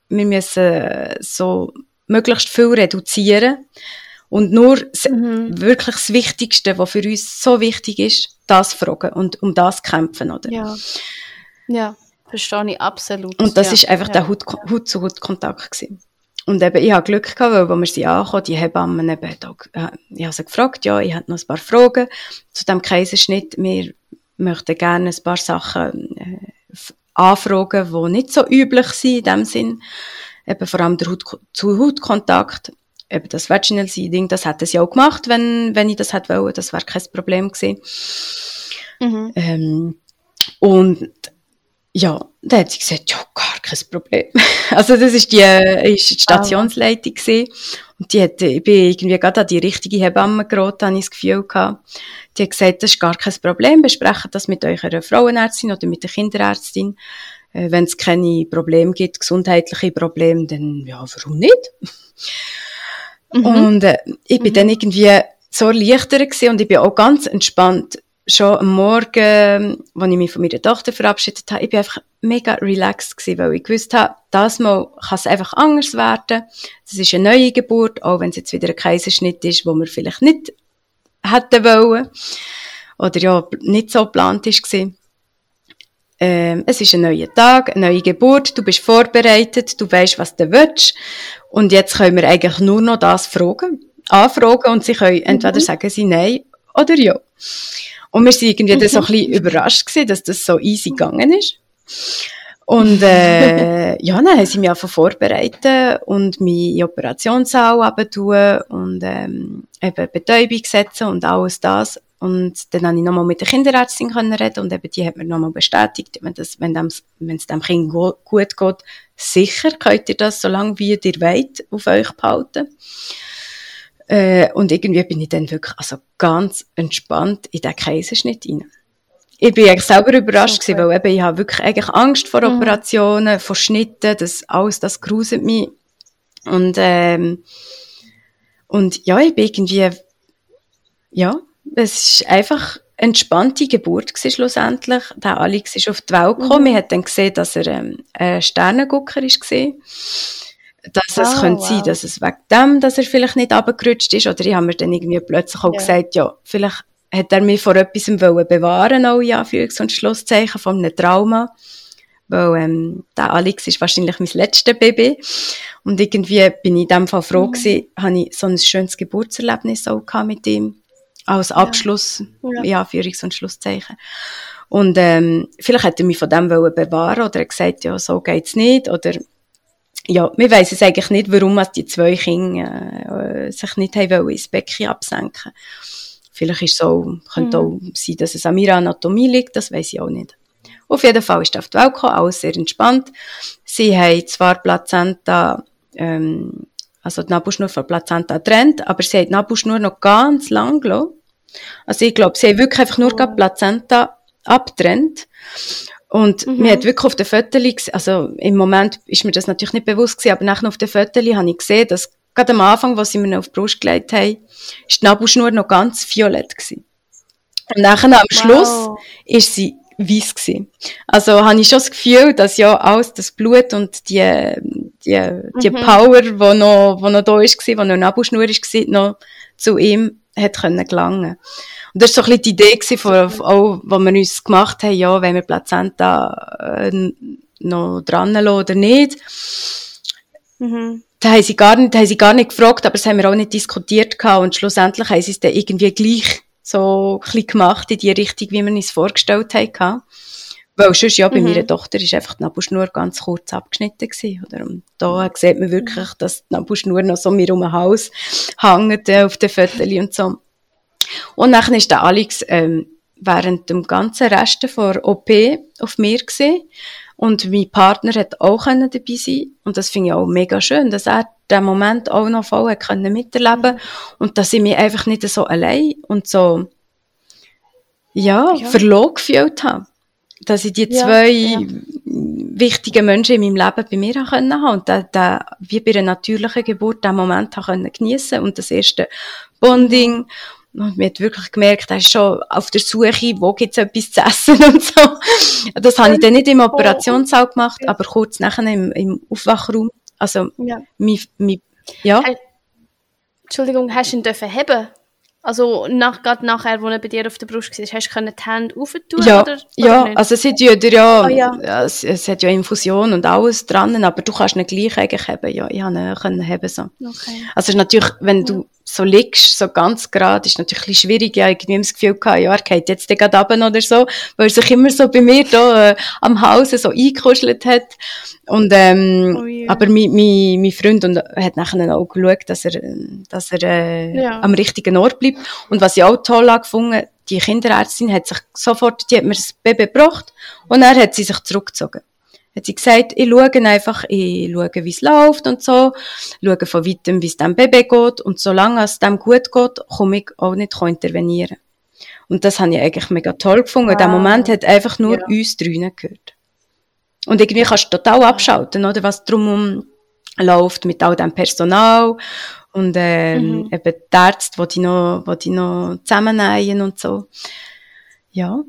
wir müssen so möglichst viel reduzieren und nur mhm. wirklich das Wichtigste, was für uns so wichtig ist, das fragen und um das kämpfen, oder? Ja. Ja, verstehe ich absolut. Und das ja. ist einfach ja. der Haut-zu-Haut-Kontakt gewesen. Und eben, ich habe Glück gehabt, weil, als wir sie ankamen, die Hebammen eben, äh, ich habe sie gefragt, ja, ich habe noch ein paar Fragen zu dem Kaiserschnitt. Wir möchten gerne ein paar Sachen äh, anfragen, die nicht so üblich sind in dem Sinn. eben vor allem der Haut zu Hautkontakt, eben das Vaginal Seeding, das hätte sie auch gemacht, wenn, wenn ich das hätte wollen, das wäre kein Problem gewesen. Mhm. Ähm, und ja, da hat sie gesagt, ja, gar kein Problem. Also das ist die, ist die Stationsleitung oh. gewesen. Und die hat, ich bin irgendwie gerade an die richtige Hebamme geraten, habe ich das Gefühl gehabt. Die hat gesagt, das ist gar kein Problem, besprecht das mit eurer Frauenärztin oder mit der Kinderärztin. Äh, Wenn es keine Probleme gibt, gesundheitliche Probleme, dann ja, warum nicht? Mhm. Und äh, ich bin mhm. dann irgendwie so leichter gewesen und ich bin auch ganz entspannt schon am Morgen, als ich mich von meiner Tochter verabschiedet habe, ich bin einfach mega relaxed gewesen, weil ich gewusst habe, das Mal kann es einfach anders werden. Das ist eine neue Geburt, auch wenn es jetzt wieder ein Kaiserschnitt ist, wo wir vielleicht nicht hätten wollen. Oder ja, nicht so geplant ist gewesen. Ähm, es ist ein neuer Tag, eine neue Geburt, du bist vorbereitet, du weißt, was du willst. Und jetzt können wir eigentlich nur noch das fragen, anfragen und sie können entweder mhm. sagen sie nein oder ja. Und wir sind irgendwie mhm. so ein bisschen überrascht gewesen, dass das so easy gegangen ist. Und äh, ja, dann haben sie mich einfach vorbereitet und mich in Operationssaal tun und ähm, eben Betäubung setzen und alles das. Und dann habe ich nochmal mit der Kinderärztin können reden und eben die hat mir nochmal bestätigt, wenn, das, wenn, dem, wenn es dem Kind gut geht, sicher könnt ihr das, so lange wie ihr wollt, auf euch behalten. Äh, und irgendwie bin ich dann wirklich also ganz entspannt in den Kaiserschnitt rein. Ich bin eigentlich selber überrascht okay. gewesen, weil eben ich habe wirklich eigentlich Angst vor mhm. Operationen, mhm. vor Schnitten, das alles, das gruselt mich. Und, ähm, und ja, ich bin irgendwie, ja, es ist einfach eine entspannte Geburt gewesen, schlussendlich. Der Alex ist auf die Welt gekommen. Mhm. Man hat dann gesehen, dass er ähm, ein Sternengucker war dass es oh, könnte wow. sein, dass es wegen dem, dass er vielleicht nicht abgerutscht ist, oder ich habe mir dann irgendwie plötzlich auch ja. gesagt, ja, vielleicht hat er mich vor etwas wollen bewahren, auch in Anführungs- und Schlusszeichen, von einem Trauma. Weil, ähm, der Alex ist wahrscheinlich mein letztes Baby. Und irgendwie bin ich in dem Fall froh mhm. gewesen, habe ich so ein schönes Geburtserlebnis auch gehabt mit ihm. Als Abschluss, ja. in Anführungs- und Schlusszeichen. Und, ähm, vielleicht hätte er mich von dem wollen bewahren oder er gesagt, ja, so geht's nicht, oder ja, wir wissen es eigentlich nicht, warum die zwei Kinder äh, sich nicht haben ins Becken absenken Vielleicht ist es auch, könnte mhm. auch sein, dass es an meiner Anatomie liegt, das weiß ich auch nicht. Auf jeden Fall ist er auf die Welt gekommen, alles sehr entspannt. Sie haben zwar Plazenta, ähm, also die Nabelschnur von Plazenta getrennt, aber sie haben die Nabelschnur noch ganz lang gelassen. Also ich glaube, sie haben wirklich einfach nur oh. Plazenta abtrennt. Und mhm. mir hat wirklich auf den Fotos, also im Moment ist mir das natürlich nicht bewusst gewesen, aber nachher auf den Fotos habe ich gesehen, dass gerade am Anfang, was sie mir noch auf die Brust gelegt haben, ist die Nabelschnur noch ganz violett gewesen. Und nachher am Schluss wow. ist sie weiß gewesen. Also habe ich schon das Gefühl, dass ja alles das Blut und die, die, die mhm. Power, die noch, die noch da ist, die noch Nabelschnur ist, noch zu ihm hat können gelangen. Und das war so ein bisschen die Idee, von, auch, wo wir uns gemacht haben, ja, wenn wir Plazenta äh, noch dran lassen oder nicht. Mhm. Da haben sie gar nicht, da haben sie gar nicht gefragt, aber das haben wir auch nicht diskutiert gehabt. Und schlussendlich haben sie es dann irgendwie gleich so ein bisschen gemacht in die Richtung, wie wir uns vorgestellt haben. Weil sonst, ja, bei mhm. meiner Tochter ist einfach die Nabelschnur ganz kurz abgeschnitten gewesen, oder? Und da sieht man wirklich, dass die Nabelschnur noch so mir um den Hals hängt, äh, auf den Fotos und so. Und dann ist der Alex ähm, während dem ganzen Rest der OP auf mir gesehen und mein Partner hat auch können dabei sein und das finde ich auch mega schön, dass er den Moment auch noch voll können miterleben mhm. und dass ich mich einfach nicht so allein und so ja, ja. verloren gefühlt habe. Dass ich die zwei ja, ja. wichtigen Menschen in meinem Leben bei mir haben können und da, da, wie bei einer natürlichen Geburt den Moment haben können geniessen und das erste Bonding und man hat wirklich gemerkt, er ist schon auf der Suche, wo gibt es etwas zu essen und so. Das habe ich dann nicht im Operationssaal gemacht, aber kurz nachher im, im Aufwachraum. Also, ja. Mein, mein, ja. Entschuldigung, hast du ihn dürfen haben? Also nach, gerade nachher, wo er bei dir auf der Brust war, hast du die Hände aufentun? Ja, oder, oder ja nicht? also es hat ja, ja, oh, ja. es, es, hat ja Infusion und alles dran, aber du kannst ihn gleich eigentlich haben. Ja, ich habe ihn können haben so. Okay. Also natürlich, wenn du so liegst, so ganz gerade, ist natürlich ein bisschen schwierig. Ja, irgendwie das Gefühl gehabt, ja, er geht jetzt gerade runter oder so, weil er sich immer so bei mir da äh, am Hause so eingekuschelt hat. Und, ähm, oh yeah. aber mein, mein, mein Freund und, hat nachher auch geschaut, dass er, dass er äh, ja. am richtigen Ort bleibt. Und was ich auch toll gefunden die Kinderärztin hat sich sofort, die hat mir das Baby gebracht und er hat sie sich zurückgezogen hat sie gesagt, ich schaue einfach, ich schaue, wie es läuft und so, schaue von weitem, wie es dem Baby geht und solange es dem gut geht, komme ich auch nicht intervenieren. Und das habe ich eigentlich mega toll gefunden. Wow. Der Moment hat einfach nur ja. uns drinnen gehört. Und irgendwie kannst du total abschalten, oder, was drumherum läuft mit all dem Personal und ähm, mhm. eben die Ärzte, die die noch, die, die noch zusammennehmen und so. Ja,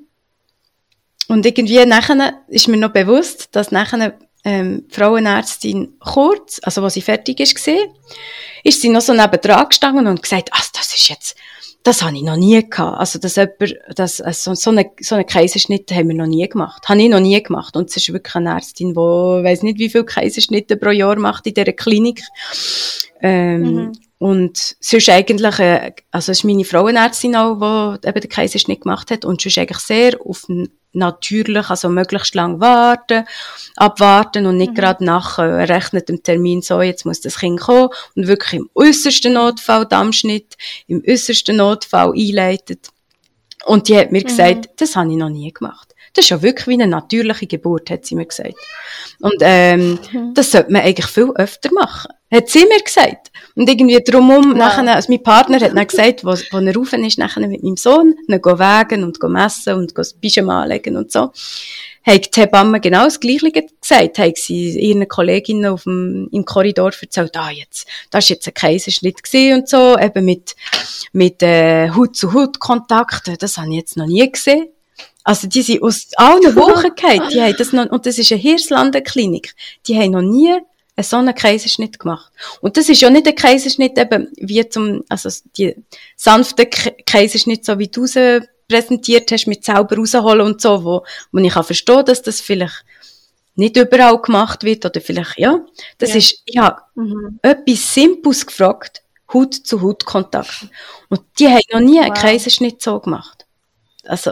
und irgendwie nachher ist mir noch bewusst, dass nachher ähm, die Frauenärztin kurz, also wo sie fertig ist gesehen, ist sie noch so neben dran gestanden und gesagt, ach, das ist jetzt, das habe ich noch nie gehabt. Also, dass jemand, das, also, so eine, so eine Kaiserschnitte haben wir noch nie gemacht. Habe ich noch nie gemacht. Und es ist wirklich eine Ärztin, die, weiß nicht, wie viele Kaiserschnitte pro Jahr macht in dieser Klinik. Ähm, mhm. Und sonst eigentlich, äh, also es ist meine Frauenärztin auch, die eben den Kaiserschnitt gemacht hat und sonst eigentlich sehr auf natürlich, also möglichst lang warten, abwarten und nicht mhm. gerade nach äh, errechnetem Termin so, jetzt muss das Kind kommen und wirklich im äußersten Notfall Dammschnitt, im äußersten Notfall einleitet. Und die hat mir mhm. gesagt, das habe ich noch nie gemacht. Das ist ja wirklich wie eine natürliche Geburt, hat sie mir gesagt. Und ähm, mhm. das sollte man eigentlich viel öfter machen. Hat sie mir gesagt. Und irgendwie drumherum, ja. nachher, also mein Partner hat dann gesagt, wo, wo er rauf ist, nachher mit meinem Sohn, dann go wägen und go messen und das Pyjama anlegen und so. Hat die Hebamme genau das Gleiche gesagt, hat sie ihren Kolleginnen auf dem, im Korridor erzählt, ah, jetzt, das ist jetzt ein Kaiserschnitt gesehen und so, eben mit, mit, äh, Haut-zu-Haut-Kontakten, das habe ich jetzt noch nie gesehen. Also, die sind aus allen Wochen gefallen. Die haben das noch, und das ist eine Hirslanden-Klinik. Die haben noch nie einen so einen Kaiserschnitt gemacht. Und das ist ja nicht ein Kaiserschnitt eben wie zum, also die sanfte Kaiserschnitt, so wie du sie präsentiert hast, mit selber rausholen und so, wo, wo ich kann verstehen, dass das vielleicht nicht überall gemacht wird oder vielleicht, ja. Das ja. ist, ich habe mhm. etwas Simples gefragt, Haut zu Haut Kontakt. Und die haben noch nie wow. einen Kaiserschnitt so gemacht. Also,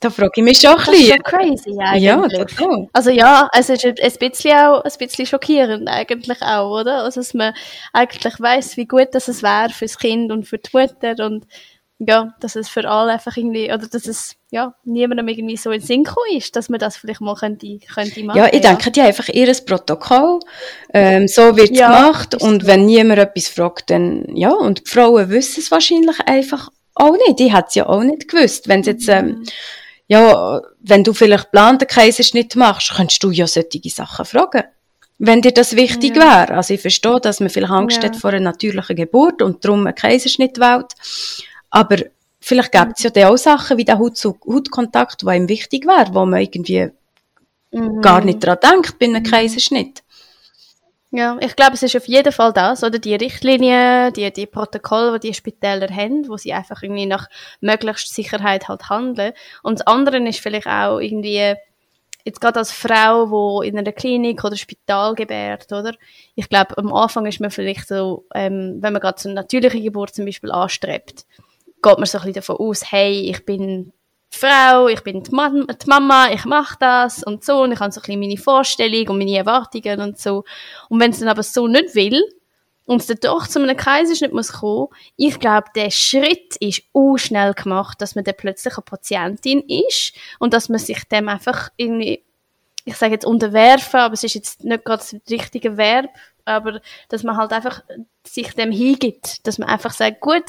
da frage ich mich schon ein bisschen. Das ist schon crazy eigentlich. Ja, total. Also ja, es ist ein bisschen auch, ein bisschen schockierend eigentlich auch, oder? Also, dass man eigentlich weiss, wie gut das es wäre fürs Kind und für die Mutter und ja, dass es für alle einfach irgendwie, oder dass es, ja, niemandem irgendwie so in den Sinn ist, dass man das vielleicht mal könnte, könnte machen. Ja, ich ja. denke, die haben einfach ihr Protokoll, ähm, so wird es ja, gemacht und wenn niemand etwas fragt, dann, ja, und die Frauen wissen es wahrscheinlich einfach auch nicht, die hat es ja auch nicht gewusst, wenn jetzt, ähm, mhm ja, wenn du vielleicht geplanten Kaiserschnitt machst, könntest du ja solche Sachen fragen. Wenn dir das wichtig ja. wäre. Also ich verstehe, dass man vielleicht Angst ja. hat vor einer natürlichen Geburt und darum einen Kaiserschnitt wählt. Aber vielleicht gibt es ja dann auch Sachen wie der Haut-zu-Haut-Kontakt, der ihm wichtig wäre, wo man irgendwie mhm. gar nicht daran denkt bei einem mhm. Kaiserschnitt. Ja, ich glaube, es ist auf jeden Fall das, oder? Die Richtlinien, die, die Protokolle, die die Spitäler haben, wo sie einfach irgendwie nach möglichst Sicherheit halt handeln. Und das andere ist vielleicht auch irgendwie, jetzt gerade als Frau, wo in einer Klinik oder Spital gebärt, oder? Ich glaube, am Anfang ist man vielleicht so, ähm, wenn man gerade so eine natürliche Geburt zum Beispiel anstrebt, geht man so ein bisschen davon aus, hey, ich bin Frau, ich bin die, Mama, die Mama ich mache das und so und ich habe so ein bisschen meine Vorstellung und meine Erwartungen und so. Und wenn es dann aber so nicht will und es dann doch zu einem Kaiserschnitt muss kommen, ich glaube, der Schritt ist auch schnell gemacht, dass man dann plötzlich eine Patientin ist und dass man sich dem einfach irgendwie, ich sage jetzt unterwerfen, aber es ist jetzt nicht gerade das richtige Verb, aber dass man halt einfach sich dem hingibt, dass man einfach sagt, gut,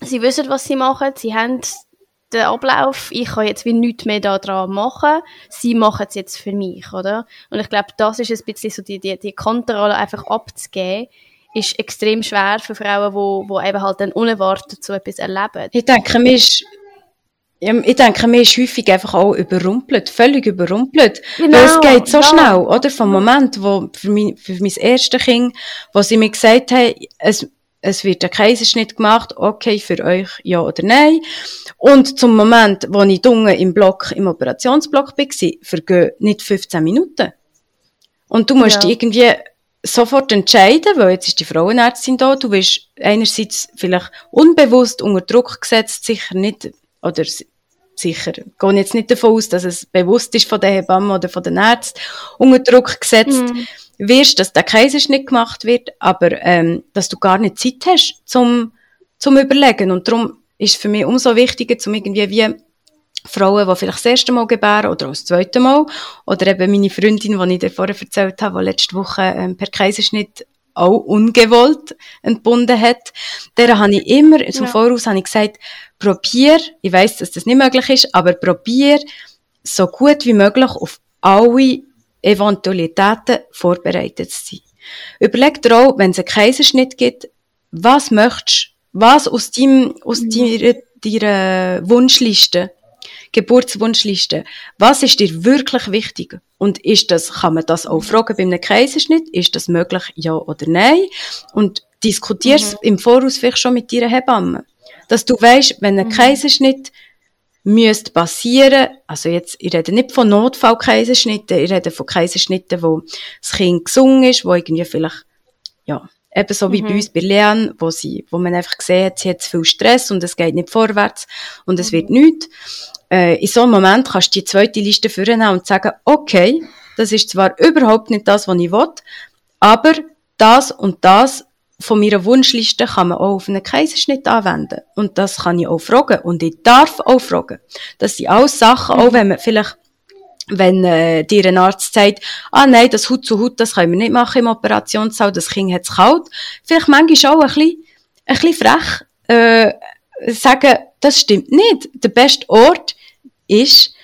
sie wissen, was sie machen, sie haben den Ablauf, ich kann jetzt wie nichts mehr daran machen, sie machen es jetzt für mich, oder? Und ich glaube, das ist ein bisschen so die, die, die Kontrolle einfach abzugeben, ist extrem schwer für Frauen, die, die eben halt dann unerwartet so etwas erleben. Ich denke, mir ist ich denke, mir ist häufig einfach auch überrumpelt, völlig überrumpelt. Genau, Weil es geht so ja. schnell, oder? Vom Moment, wo für mein, für mein erstes Kind, wo sie mir gesagt haben, es, es wird ein Kaiserschnitt gemacht, okay, für euch ja oder nein. Und zum Moment, wo ich dunge im Block, im Operationsblock war, vergehen nicht 15 Minuten. Und du musst ja. irgendwie sofort entscheiden, weil jetzt ist die Frauenärztin da, du wirst einerseits vielleicht unbewusst unter Druck gesetzt, sicher nicht, oder sicher, gehe jetzt nicht davon aus, dass es bewusst ist von der Hebamme oder von den Ärzten, unter Druck gesetzt mm. wirst, dass der Kaiserschnitt gemacht wird, aber ähm, dass du gar nicht Zeit hast zum, zum Überlegen. Und darum ist es für mich umso wichtiger, zum irgendwie wie Frauen, die vielleicht das erste Mal gebären oder auch das zweite Mal. Oder eben meine Freundin, die ich dir vorher erzählt habe, die letzte Woche ähm, per Kaiserschnitt auch ungewollt entbunden hat. Der habe ich immer, zum ja. Voraus habe ich gesagt, probier, ich weiß, dass das nicht möglich ist, aber probier, so gut wie möglich auf alle Eventualitäten vorbereitet zu sein. Überleg dir auch, wenn es einen Kaiserschnitt gibt, was möchtest, was aus deinem, aus mhm. deiner, deiner Wunschliste Geburtswunschliste. Was ist dir wirklich wichtig? Und ist das, kann man das auch fragen bei einem Kaiserschnitt? Ist das möglich, ja oder nein? Und diskutierst mhm. im Voraus vielleicht schon mit deiner Hebamme. Dass du weißt, wenn ein mhm. Kaiserschnitt müsste passieren, also jetzt, ich rede nicht von Notfallkaiserschnitten, ich rede von Kaiserschnitten, wo das Kind gesungen ist, wo irgendwie vielleicht, ja, eben so wie mhm. bei uns bei Leanne, wo sie, wo man einfach gesehen hat, sie hat zu viel Stress und es geht nicht vorwärts und es mhm. wird nichts äh, in so einem Moment kannst du die zweite Liste vornehmen und sagen, okay, das ist zwar überhaupt nicht das, was ich will, aber das und das von meiner Wunschliste kann man auch auf einen Kaiserschnitt anwenden. Und das kann ich auch fragen. Und ich darf auch fragen. Das sind alles Sachen, auch wenn man vielleicht wenn äh, dir ein Arzt sagt, ah nein, das Hut zu Hut, das können wir nicht machen im Operationssaal, das Kind hat es kalt. Vielleicht manchmal auch ein bisschen, ein bisschen frech äh, sagen, das stimmt nicht. Der beste Ort ist,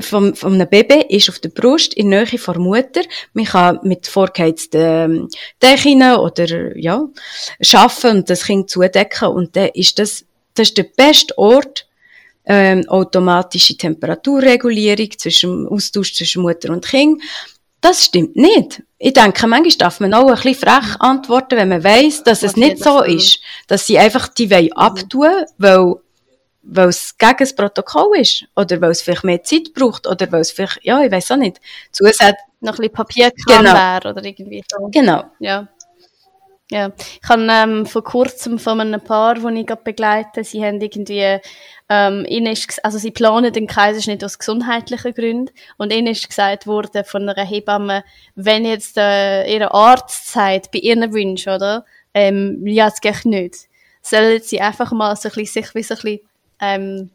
vom, von einem Baby ist auf der Brust in der Nähe der Mutter. Man kann mit vorgeheizten ähm, Decken oder, ja, schaffen und das Kind zudecken. Und dann ist das, das ist der beste Ort, ähm, automatische Temperaturregulierung zwischen, Austausch zwischen Mutter und Kind. Das stimmt nicht. Ich denke, manchmal darf man auch ein bisschen frech antworten, wenn man weiss, dass es nicht so ist. Dass sie einfach die wollen abtun, weil weil es gegen das Protokoll ist oder weil es vielleicht mehr Zeit braucht oder weil es vielleicht, ja, ich weiß auch nicht, zusätzlich noch ein bisschen Papierkram genau. wäre oder irgendwie so. Genau. Ja. Ja, ich habe ähm, vor kurzem von einem Paar, das ich gerade begleite, sie haben irgendwie, ähm, ihnen ist, also sie planen den Kaiserschnitt aus gesundheitlichen Gründen und ihnen ist gesagt worden von einer Hebamme, wenn jetzt äh, ihr Arzt sagt, bei ihren Wünschen, oder, ähm, ja, es geht nicht, sollen sie einfach mal so ein bisschen, sich wie so ein bisschen ähm,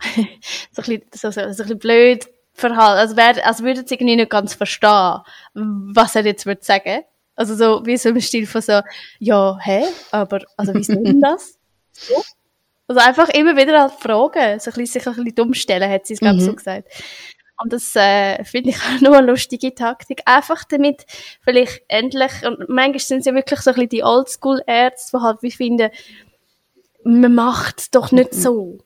so, ein bisschen, so, so, so ein bisschen blöd verhalten. Also, wär, also würden sie irgendwie nicht ganz verstehen, was er jetzt würde sagen. Also so wie so im Stil von so, ja, hä, aber also wie ist denn das? So? Also einfach immer wieder halt fragen, so ein bisschen, sich ein bisschen dumm stellen, hat sie es glaube mhm. so gesagt. Und das äh, finde ich auch nur eine lustige Taktik. Einfach damit vielleicht endlich, und manchmal sind es ja wirklich so ein bisschen die Oldschool-Ärzte, die halt wie finden, man macht es doch nicht so.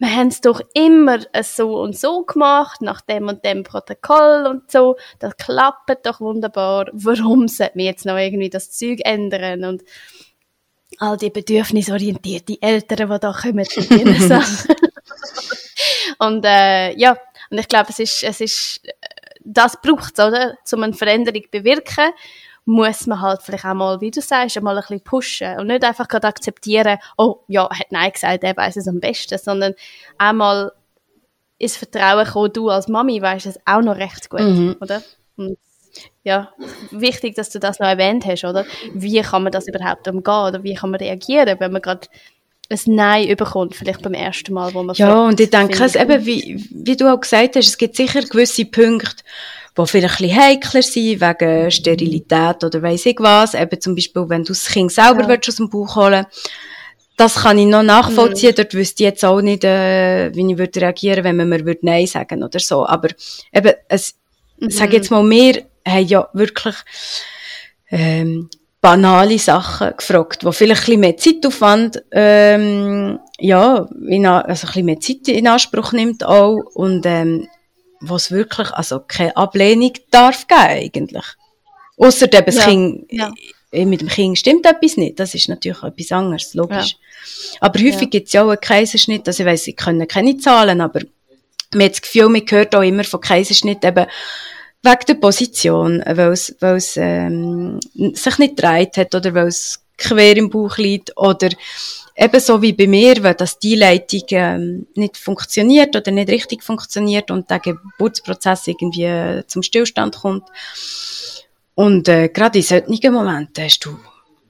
Wir haben es doch immer so und so gemacht, nach dem und dem Protokoll und so. Das klappt doch wunderbar. Warum sollten wir jetzt noch irgendwie das Zeug ändern? Und all die bedürfnisorientierten Eltern, die da kommen, Und äh, ja, und ich glaube, es ist, es ist, das braucht es, oder? Um eine Veränderung zu bewirken muss man halt vielleicht auch mal, wie du sagst, einmal ein bisschen pushen und nicht einfach gerade akzeptieren, oh, ja, er hat Nein gesagt, er weiß es am besten, sondern einmal ins Vertrauen kommen, du als Mami weißt es auch noch recht gut, mhm. oder? Und ja, wichtig, dass du das noch erwähnt hast, oder? Wie kann man das überhaupt umgehen oder wie kann man reagieren, wenn man gerade ein Nein überkommt, vielleicht beim ersten Mal, wo man Ja, und ich denke, es eben, wie, wie du auch gesagt hast, es gibt sicher gewisse Punkte, die vielleicht ein bisschen heikler sind, wegen Sterilität oder weiss ich was. Eben zum Beispiel, wenn du das Kind selber ja. willst, aus dem Bauch holen das kann ich noch nachvollziehen. Mhm. Dort wüsste ich jetzt auch nicht, äh, wie ich würde reagieren, wenn man mir würde Nein sagen oder so. Aber eben, es, mhm. sag jetzt mal, wir haben ja wirklich ähm, banale Sachen gefragt, wo vielleicht ein bisschen mehr Zeitaufwand ähm, ja, in, also ein bisschen mehr Zeit in Anspruch nimmt auch und ähm, was wirklich, also keine Ablehnung darf geben eigentlich. Ausser das ja. Kind, ja. Äh, mit dem Kind stimmt etwas nicht, das ist natürlich etwas anderes, logisch. Ja. Aber häufig ja. gibt es ja auch einen Kaiserschnitt, also ich weiss, ich kenne keine Zahlen, aber man hat das Gefühl, man hört auch immer von Kaiserschnitt eben, wegen der Position, weil es, weil es ähm, sich nicht dreht hat oder weil es quer im Bauch liegt oder ebenso wie bei mir, weil das die Leitung ähm, nicht funktioniert oder nicht richtig funktioniert und der Geburtsprozess irgendwie zum Stillstand kommt. Und äh, gerade in solchen Momenten hast du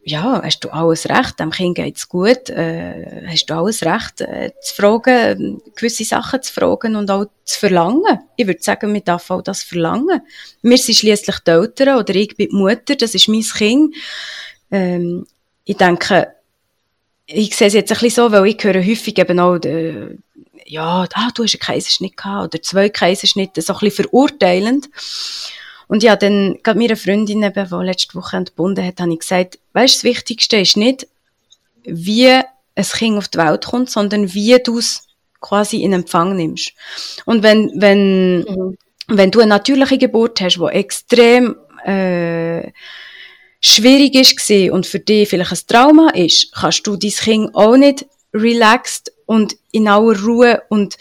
ja, hast du alles recht, dem Kind geht's gut, äh, hast du alles recht, äh, zu fragen, gewisse Sachen zu fragen und auch zu verlangen. Ich würde sagen, wir dürfen auch das verlangen. Wir sind schließlich die Eltern oder ich bin die Mutter, das ist mein Kind. Ähm, ich denke, ich sehe es jetzt ein bisschen so, weil ich höre häufig eben auch, äh, ja, ah, du hast einen Kaiserschnitt gehabt oder zwei Kaiserschnitte, so ein bisschen verurteilend. Und ja, dann, gerade meine Freundin eben, die letzte Woche entbunden hat, habe ich gesagt, weißt, das Wichtigste ist nicht, wie ein Kind auf die Welt kommt, sondern wie du es quasi in Empfang nimmst. Und wenn, wenn, mhm. wenn du eine natürliche Geburt hast, die extrem, äh, schwierig ist und für dich vielleicht ein Trauma ist, kannst du dein Kind auch nicht relaxed und in aller Ruhe und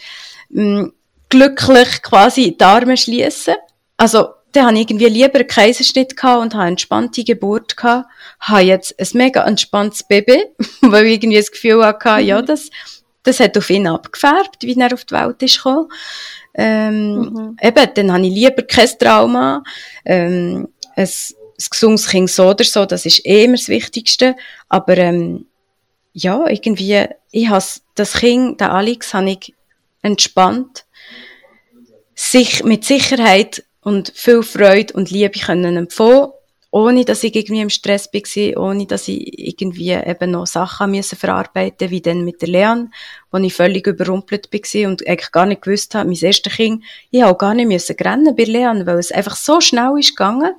mh, mm, glücklich quasi die Arme schließen. Also dann habe ich irgendwie lieber einen Kaiserschnitt gehabt und habe eine entspannte Geburt gehabt, habe jetzt ein mega entspanntes Baby, weil ich irgendwie das Gefühl hatte, mhm. ja, das, das hat auf ihn abgefärbt, wie er auf die Welt ist gekommen. Ähm, mhm. Eben, dann habe ich lieber kein Trauma, ähm, ein, ein gesundes Kind so oder so, das ist eh immer das Wichtigste, aber ähm, ja, irgendwie, ich habe das Kind, den Alex, habe ich entspannt, sich mit Sicherheit und viel Freude und Liebe können empfangen ohne dass ich irgendwie im Stress war, ohne dass ich irgendwie eben noch Sachen müssen verarbeiten wie dann mit der Leon, wo ich völlig überrumpelt war und eigentlich gar nicht gewusst habe, mein erstes Kind, ich auch gar nicht müssen rennen bei Leon, weil es einfach so schnell ist gegangen.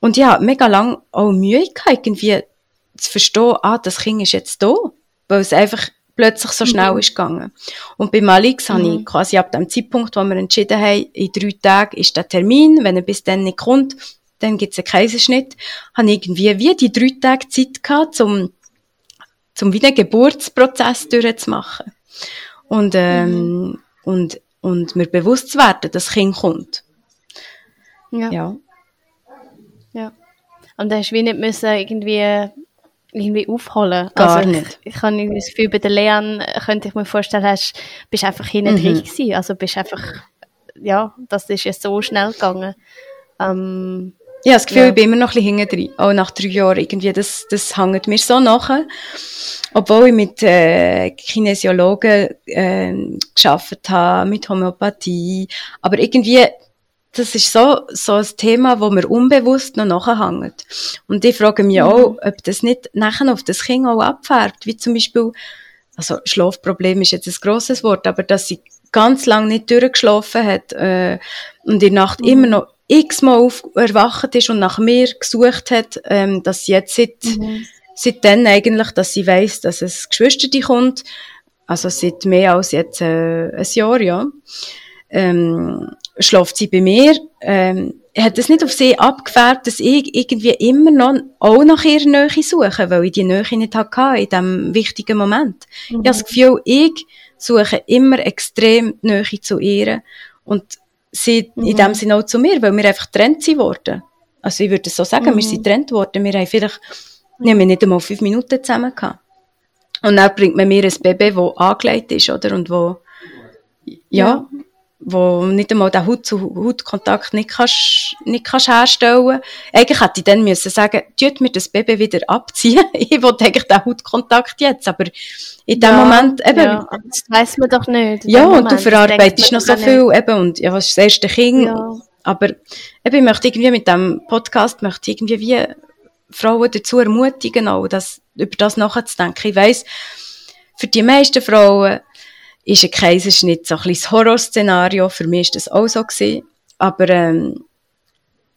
Und habe mega lang auch Mühe gehabt, irgendwie zu verstehen, ah, das Kind ist jetzt da, weil es einfach plötzlich so schnell mhm. ist gegangen. Und bei Malix mhm. habe ich mhm. quasi ab dem Zeitpunkt, wo wir entschieden haben, in drei Tagen ist der Termin, wenn er bis dann nicht kommt, dann gibt es einen Kaiserschnitt, habe ich irgendwie wie die drei Tage Zeit gehabt, um, zum wieder Geburtsprozess durchzumachen. Und, ähm, mhm. und, und mir bewusst zu werden, dass das Kind kommt. Ja. Ja. ja. Und da hast du wie nicht müssen irgendwie irgendwie aufholen. Gar also nicht. Ich, ich habe das Gefühl, bei der Leon könnte ich mir vorstellen, hast, bist einfach hinten mhm. drin gewesen. Also bist einfach, ja, das ist ja so schnell gegangen. Ähm, ja, das Gefühl, ja. ich bin immer noch ein bisschen hinten drin. Auch nach drei Jahren irgendwie, das, das hängt mir so nach. Obwohl ich mit äh, Kinesiologen äh, geschafft habe, mit Homöopathie. Aber irgendwie das ist so, so ein Thema, wo mir unbewusst noch nachhängt. Und ich frage mich mhm. auch, ob das nicht nachher auf das Kind auch abfärbt, wie zum Beispiel, also Schlafproblem ist jetzt ein grosses Wort, aber dass sie ganz lange nicht durchgeschlafen hat äh, und in der Nacht mhm. immer noch x-mal auf, erwacht ist und nach mir gesucht hat, ähm, dass sie jetzt seit, mhm. seitdem eigentlich, dass sie weiß, dass es Geschwister kommt, also seit mehr als jetzt äh, ein Jahr, ja, ähm, schläft sie bei mir, ähm, hat es nicht auf sie abgefärbt, dass ich irgendwie immer noch auch nach ihrer Nähe suche, weil ich die Nähe nicht hatte in diesem wichtigen Moment. Mhm. Ich habe das Gefühl, ich suche immer extrem die Nähe zu ihr und sie mhm. in dem Sinne auch zu mir, weil wir einfach getrennt sind worden. Also ich würde so sagen, mhm. wir sind getrennt worden, wir haben vielleicht wir haben nicht einmal fünf Minuten zusammen gehabt. Und dann bringt man mir ein Baby, das angelegt ist, oder? Und wo, ja, ja wo nicht einmal den Haut zu Hautkontakt nicht kannst, nicht kannst herstellen. Eigentlich hätte ich dann müssen sagen, tut mir das Baby wieder abziehen. ich will eigentlich den Hautkontakt jetzt, aber in dem ja, Moment eben. Ja, das weiss man doch nicht. Ja, und du verarbeitest noch so viel nicht. eben und ja, was ist das erste Kind? Ja. Aber eben, ich möchte irgendwie mit dem Podcast, möchte irgendwie wie Frauen dazu ermutigen, auch das, über das nachzudenken. Ich weiss, für die meisten Frauen ist ein Kaiserschnitt so ein bisschen Horrorszenario. Für mich ist das auch so gewesen. Aber, ähm,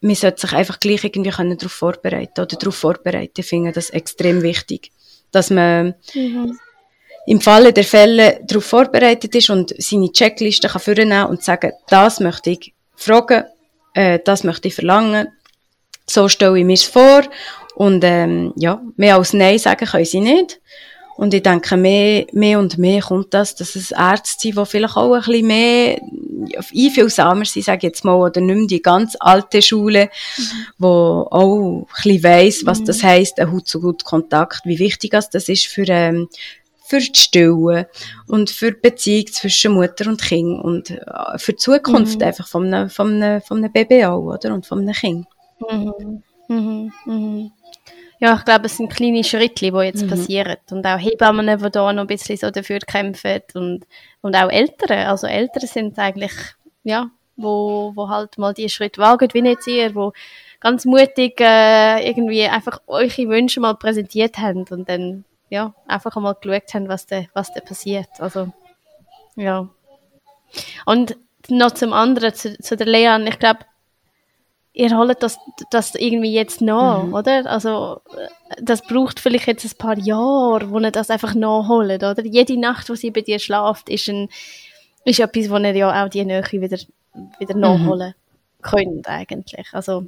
man sollte sich einfach gleich irgendwie können darauf vorbereiten oder darauf vorbereiten. Ich finde das extrem wichtig. Dass man mhm. im Falle der Fälle darauf vorbereitet ist und seine Checkliste kann vornehmen und sagen, das möchte ich fragen, äh, das möchte ich verlangen, so stelle ich mir es vor und ähm, ja, mehr als Nein sagen können sie nicht. Und ich denke, mehr, mehr und mehr kommt das, dass es Ärzte sind, die vielleicht auch ein bisschen mehr einfühlsamer sind, sage ich jetzt mal, oder nicht mehr die ganz alte Schule, mhm. wo auch ein bisschen weiss, was mhm. das heisst, ein Haut-zu-Haut-Kontakt, wie wichtig das ist für, ähm, für die Stille und für die Beziehung zwischen Mutter und Kind und äh, für die Zukunft mhm. einfach von einem, von, einem, von einem Baby auch, oder? Und von einem Kind. Mhm. Mhm. Mhm. Ja, ich glaube, es sind kleine Schritte, die jetzt mhm. passieren. Und auch Hebammen, die da noch ein bisschen so dafür kämpfen und, und auch Eltern. Also Eltern sind eigentlich, ja, wo, wo halt mal die Schritte wagen, wie nicht ihr, wo ganz mutig äh, irgendwie einfach eure Wünsche mal präsentiert haben und dann ja, einfach einmal geschaut haben, was da, was da passiert. Also, ja. Und noch zum anderen, zu, zu der Leon, ich glaube, ihr holt das, das irgendwie jetzt nach, mhm. oder? Also, das braucht vielleicht jetzt ein paar Jahre, wo ihr das einfach nachholt, oder? Jede Nacht, wo sie bei dir schlaft, ist ein, ist etwas, wo ihr ja auch die Nähe wieder, wieder mhm. nachholen mhm. könnt, eigentlich. Also,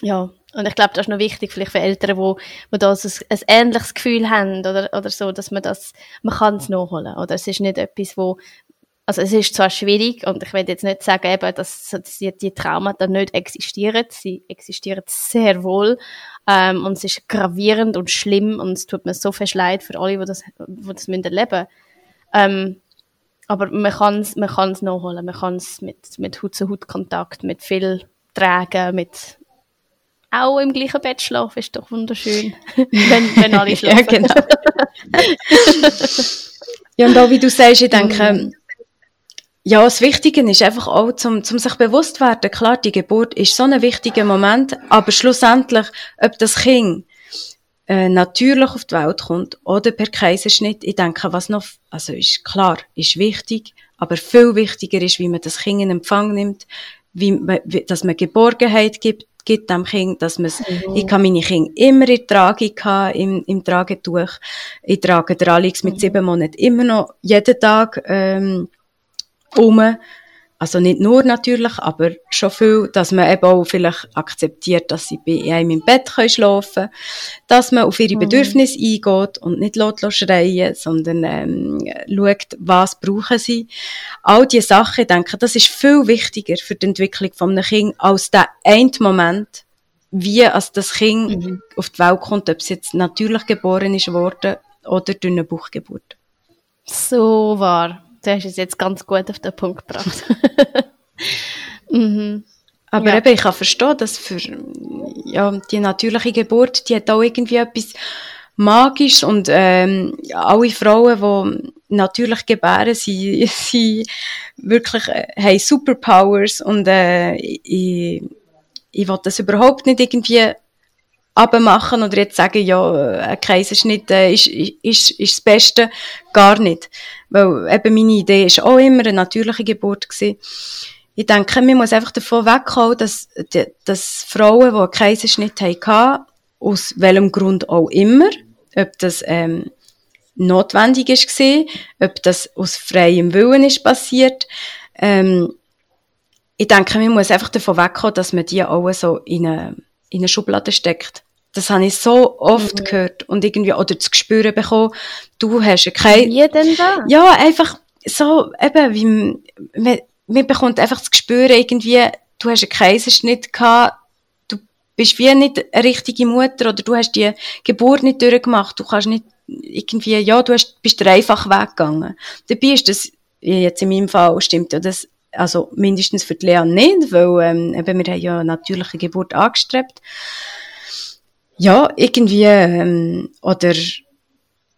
ja. Und ich glaube, das ist noch wichtig, vielleicht für Eltern, wo, wo das ein, ein ähnliches Gefühl haben oder, oder so, dass man das, man kann es nachholen. Oder es ist nicht etwas, wo, also es ist zwar schwierig und ich will jetzt nicht sagen, eben, dass, dass die, die Traumata nicht existieren. Sie existieren sehr wohl ähm, und es ist gravierend und schlimm und es tut mir so viel leid für alle, die das, die das müssen erleben ähm, aber man kann es man kann's nachholen, man kann es mit, mit Haut-zu-Haut-Kontakt, mit viel Tragen, mit auch im gleichen Bett schlafen, ist doch wunderschön, wenn, wenn alle schlafen. ja, genau. ja, und auch wie du sagst, ich denke, mm. Ja, das Wichtige ist einfach auch, zum, zum sich bewusst werden, klar, die Geburt ist so ein wichtiger Moment, aber schlussendlich, ob das Kind äh, natürlich auf die Welt kommt oder per Kaiserschnitt, ich denke, was noch, also ist klar, ist wichtig, aber viel wichtiger ist, wie man das Kind in Empfang nimmt, wie, wie dass man Geborgenheit gibt, gibt dem Kind, dass man mhm. ich kann meine Kinder immer in Tragung haben, im, im Tragetuch. Ich trage der Alex mit mhm. sieben Monaten immer noch jeden Tag, ähm, um. Also nicht nur natürlich, aber schon viel, dass man eben auch vielleicht akzeptiert, dass sie bei einem im Bett können schlafen können, dass man auf ihre mhm. Bedürfnisse mhm. eingeht und nicht laut schreien, sondern ähm, schaut, was brauchen sie. All diese Sachen, ich denke, das ist viel wichtiger für die Entwicklung von einem Kind als der ein Moment, wie als das Kind mhm. auf die Welt kommt, ob es jetzt natürlich geboren ist worden oder durch eine Buchgeburt. So wahr. Du hast es jetzt ganz gut auf den Punkt gebracht. mhm. Aber ja. eben, ich kann verstehen, dass für ja, die natürliche Geburt, die hat auch irgendwie etwas Magisches und ähm, alle Frauen, die natürlich gebären, sie, sie wirklich äh, haben Superpowers und äh, ich, ich will das überhaupt nicht irgendwie abmachen oder jetzt sagen, ja, ein Kaiserschnitt äh, ist, ist, ist das Beste. Gar nicht. Weil eben meine Idee ist auch immer eine natürliche Geburt gewesen. Ich denke, man muss einfach davon wegkommen, dass, dass Frauen, die einen Kaiserschnitt hatten, aus welchem Grund auch immer, ob das ähm, notwendig ist gewesen, ob das aus freiem Willen ist passiert, ähm, ich denke, man muss einfach davon wegkommen, dass man die auch so in eine, in eine Schublade steckt. Das habe ich so oft mhm. gehört und irgendwie, oder zu spüren bekommen, du hast kein... Wie denn da? Ja, einfach so, eben, wie, man, man bekommt einfach das Gespür irgendwie, du hast einen Kaiserschnitt gehabt, du bist wie nicht eine richtige Mutter oder du hast die Geburt nicht durchgemacht, du kannst nicht irgendwie, ja, du hast, bist der einfach weggegangen. Dabei ist das, jetzt in meinem Fall stimmt ja das, also mindestens für die Lea nicht, weil ähm, eben, wir haben ja eine natürliche Geburt angestrebt ja, irgendwie, ähm, oder,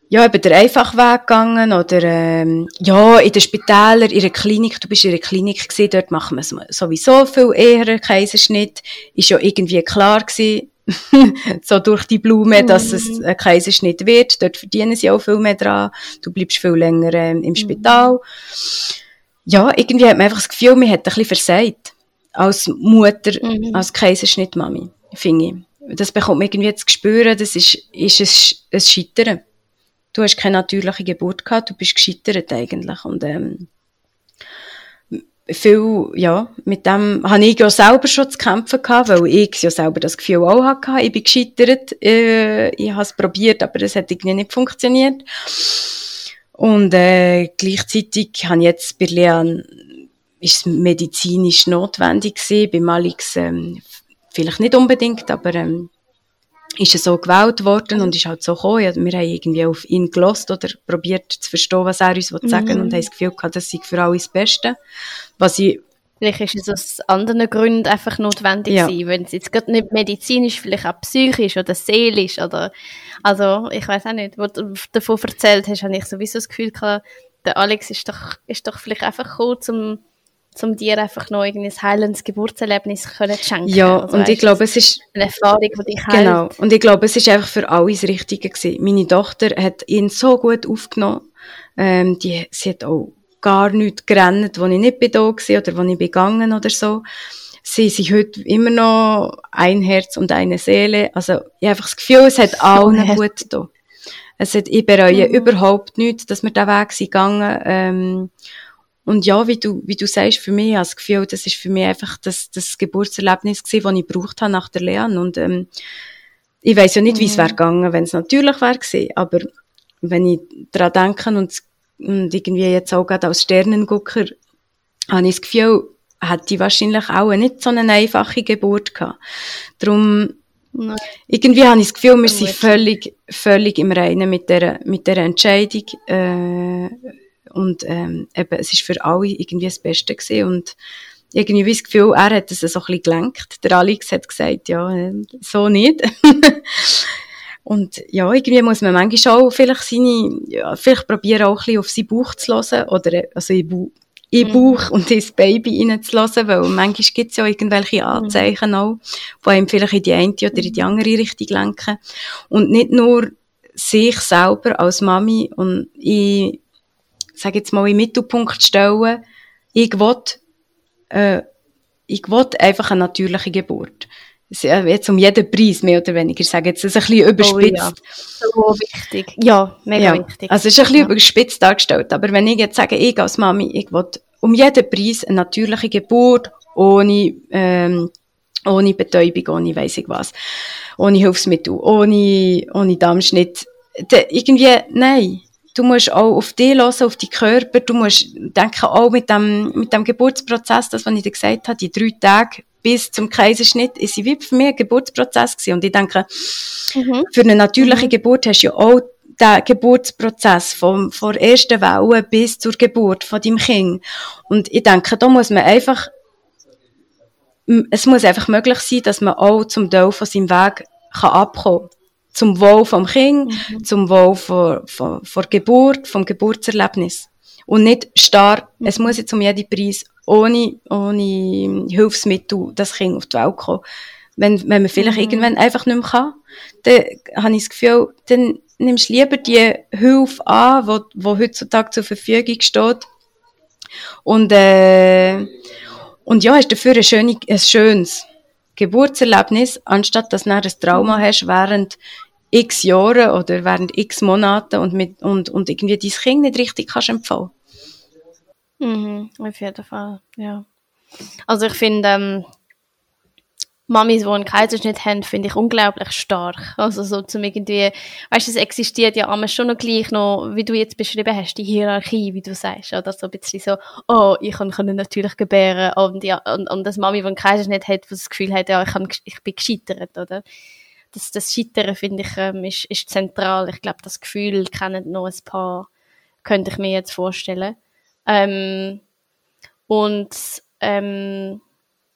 ja, eben der Einfachweg gegangen, oder, ähm, ja, in den Spitälern, in der Klinik, du bist in der Klinik gewesen, dort machen wir sowieso viel eher einen Kaiserschnitt, ist ja irgendwie klar gewesen, so durch die Blume, dass es mhm. ein Kaiserschnitt wird, dort verdienen sie auch viel mehr dran, du bleibst viel länger ähm, im mhm. Spital. Ja, irgendwie hat man einfach das Gefühl, man hat ein bisschen versagt. Als Mutter, mhm. als Kaiserschnittmami, finde ich das bekommt man irgendwie zu spüren, das ist, ist ein, ein Scheitern. Du hast keine natürliche Geburt gehabt, du bist gescheitert eigentlich. Und, ähm, viel, ja, mit dem habe ich ja selber schon zu kämpfen gehabt, weil ich ja selber das Gefühl auch hatte. Ich bin gescheitert, äh, ich habe es probiert, aber es hat irgendwie nicht funktioniert. Und äh, gleichzeitig habe ich jetzt bei Leon ist medizinisch notwendig gewesen, bei Malix ähm, vielleicht nicht unbedingt, aber ähm, ist er so gewählt worden und ist halt so gekommen. Ja, wir haben irgendwie auf ihn gelost oder probiert zu verstehen, was er uns mhm. sagen will und haben das Gefühl gehabt, das sei für alle das Beste. Was ich Vielleicht ist es aus anderen Gründen einfach notwendig ja. gewesen, wenn es jetzt gerade nicht medizinisch, vielleicht auch psychisch oder seelisch oder, also, ich weiß auch nicht, wo du davon erzählt hast, habe ich sowieso das Gefühl gehabt, der Alex ist doch, ist doch vielleicht einfach gekommen, um um dir einfach noch ein heilendes Geburtserlebnis können zu schenken. Ja, also, und weißt, ich glaube, es ist eine Erfahrung, die dich heilt. Genau, und ich glaube, es ist einfach für alle das Richtige gewesen. Meine Tochter hat ihn so gut aufgenommen, ähm, die, sie hat auch gar nichts gerannt, wo ich nicht bin da war oder wo ich begangen oder so. Sie sind heute immer noch ein Herz und eine Seele. Also, ich habe einfach das Gefühl, es hat allen gut getan. Es hat, ich bereue mhm. überhaupt nichts, dass wir diesen Weg sind gegangen. Ähm, und ja, wie du, wie du sagst, für mich, das Gefühl, das ist für mich einfach das, das Geburtserlebnis gewesen, das ich gebraucht habe nach der Lehre. Und, ähm, ich weiß ja nicht, wie es wäre gegangen, wenn es natürlich wäre gewesen. Aber wenn ich daran denke und, und irgendwie jetzt auch gerade als Sternengucker, habe ich das Gefühl, hätte ich wahrscheinlich auch nicht so eine einfache Geburt gehabt. Darum, Nein. irgendwie habe ich das Gefühl, wir sind völlig, völlig im Reinen mit der, mit der Entscheidung, äh, und ähm, eben, es ist für alle irgendwie das Beste gewesen. Und irgendwie das Gefühl, er hat es so ein bisschen gelenkt. Der Alex hat gesagt, ja, äh, so nicht. und ja, irgendwie muss man manchmal auch vielleicht seine, ja, vielleicht probieren auch ein bisschen auf seinen Bauch zu hören. Oder, also in, Bu in mhm. Bauch und ins Baby reinzulassen, weil manchmal gibt es ja irgendwelche mhm. Anzeichen mhm. auch, die einem vielleicht in die eine oder in die andere Richtung lenken. Und nicht nur sich selber als Mami und ich sage jetzt mal, im Mittelpunkt stellen, ich will, äh, ich will einfach eine natürliche Geburt. Jetzt um jeden Preis, mehr oder weniger. Ich sage jetzt das ein bisschen überspitzt. Oh, ja. So wichtig. Ja, mega ja. wichtig. Also, es ist ein bisschen ja. überspitzt dargestellt. Aber wenn ich jetzt sage, ich als Mami, ich will um jeden Preis eine natürliche Geburt, ohne, ähm, ohne Betäubung, ohne weiss ich was, ohne Hilfsmittel, ohne, ohne Darmschnitt, irgendwie, nein du musst auch auf dich hören, auf die Körper, du musst denken, auch mit dem, mit dem Geburtsprozess, das, was ich dir gesagt habe, die drei Tage bis zum Kaiserschnitt, ist wie für mich ein Geburtsprozess gewesen. Und ich denke, mhm. für eine natürliche mhm. Geburt hast du ja auch den Geburtsprozess vom, von der ersten Welle bis zur Geburt von deinem Kind. Und ich denke, da muss man einfach, es muss einfach möglich sein, dass man auch zum Teil von seinem Weg kann abkommen zum Wohl vom Kind, mhm. zum Wohl vor, vor, vor Geburt, vom Geburtserlebnis. Und nicht starr, mhm. es muss jetzt um jeden Preis, ohne, ohne Hilfsmittel, das Kind auf die Welt kommen. Wenn, wenn man vielleicht mhm. irgendwann einfach nicht mehr kann, dann habe ich das Gefühl, dann nimmst du lieber die Hilfe an, die, die heutzutage zur Verfügung steht. Und, äh, und ja, hast dafür ein, schöne, ein schönes Geburtserlebnis, anstatt dass du ein Trauma hast während x Jahre oder während x Monaten und, mit, und, und irgendwie dein Kind nicht richtig kannst empfangen. Mhm, auf jeden Fall, ja. Also ich finde, ähm, Mamis, die einen Kaiserschnitt haben, finde ich unglaublich stark. Also so zum irgendwie, weißt du, es existiert ja immer schon noch gleich noch, wie du jetzt beschrieben hast, die Hierarchie, wie du sagst, oder so ein bisschen so, oh, ich kann, natürlich gebären und, ja, und, und das Mami, die einen Kaiserschnitt hat, das Gefühl hat, ja, ich, kann, ich bin gescheitert, oder? Das, das Scheitern, finde ich, ähm, ist, ist zentral. Ich glaube, das Gefühl kennen noch ein paar, könnte ich mir jetzt vorstellen. Ähm, und ähm,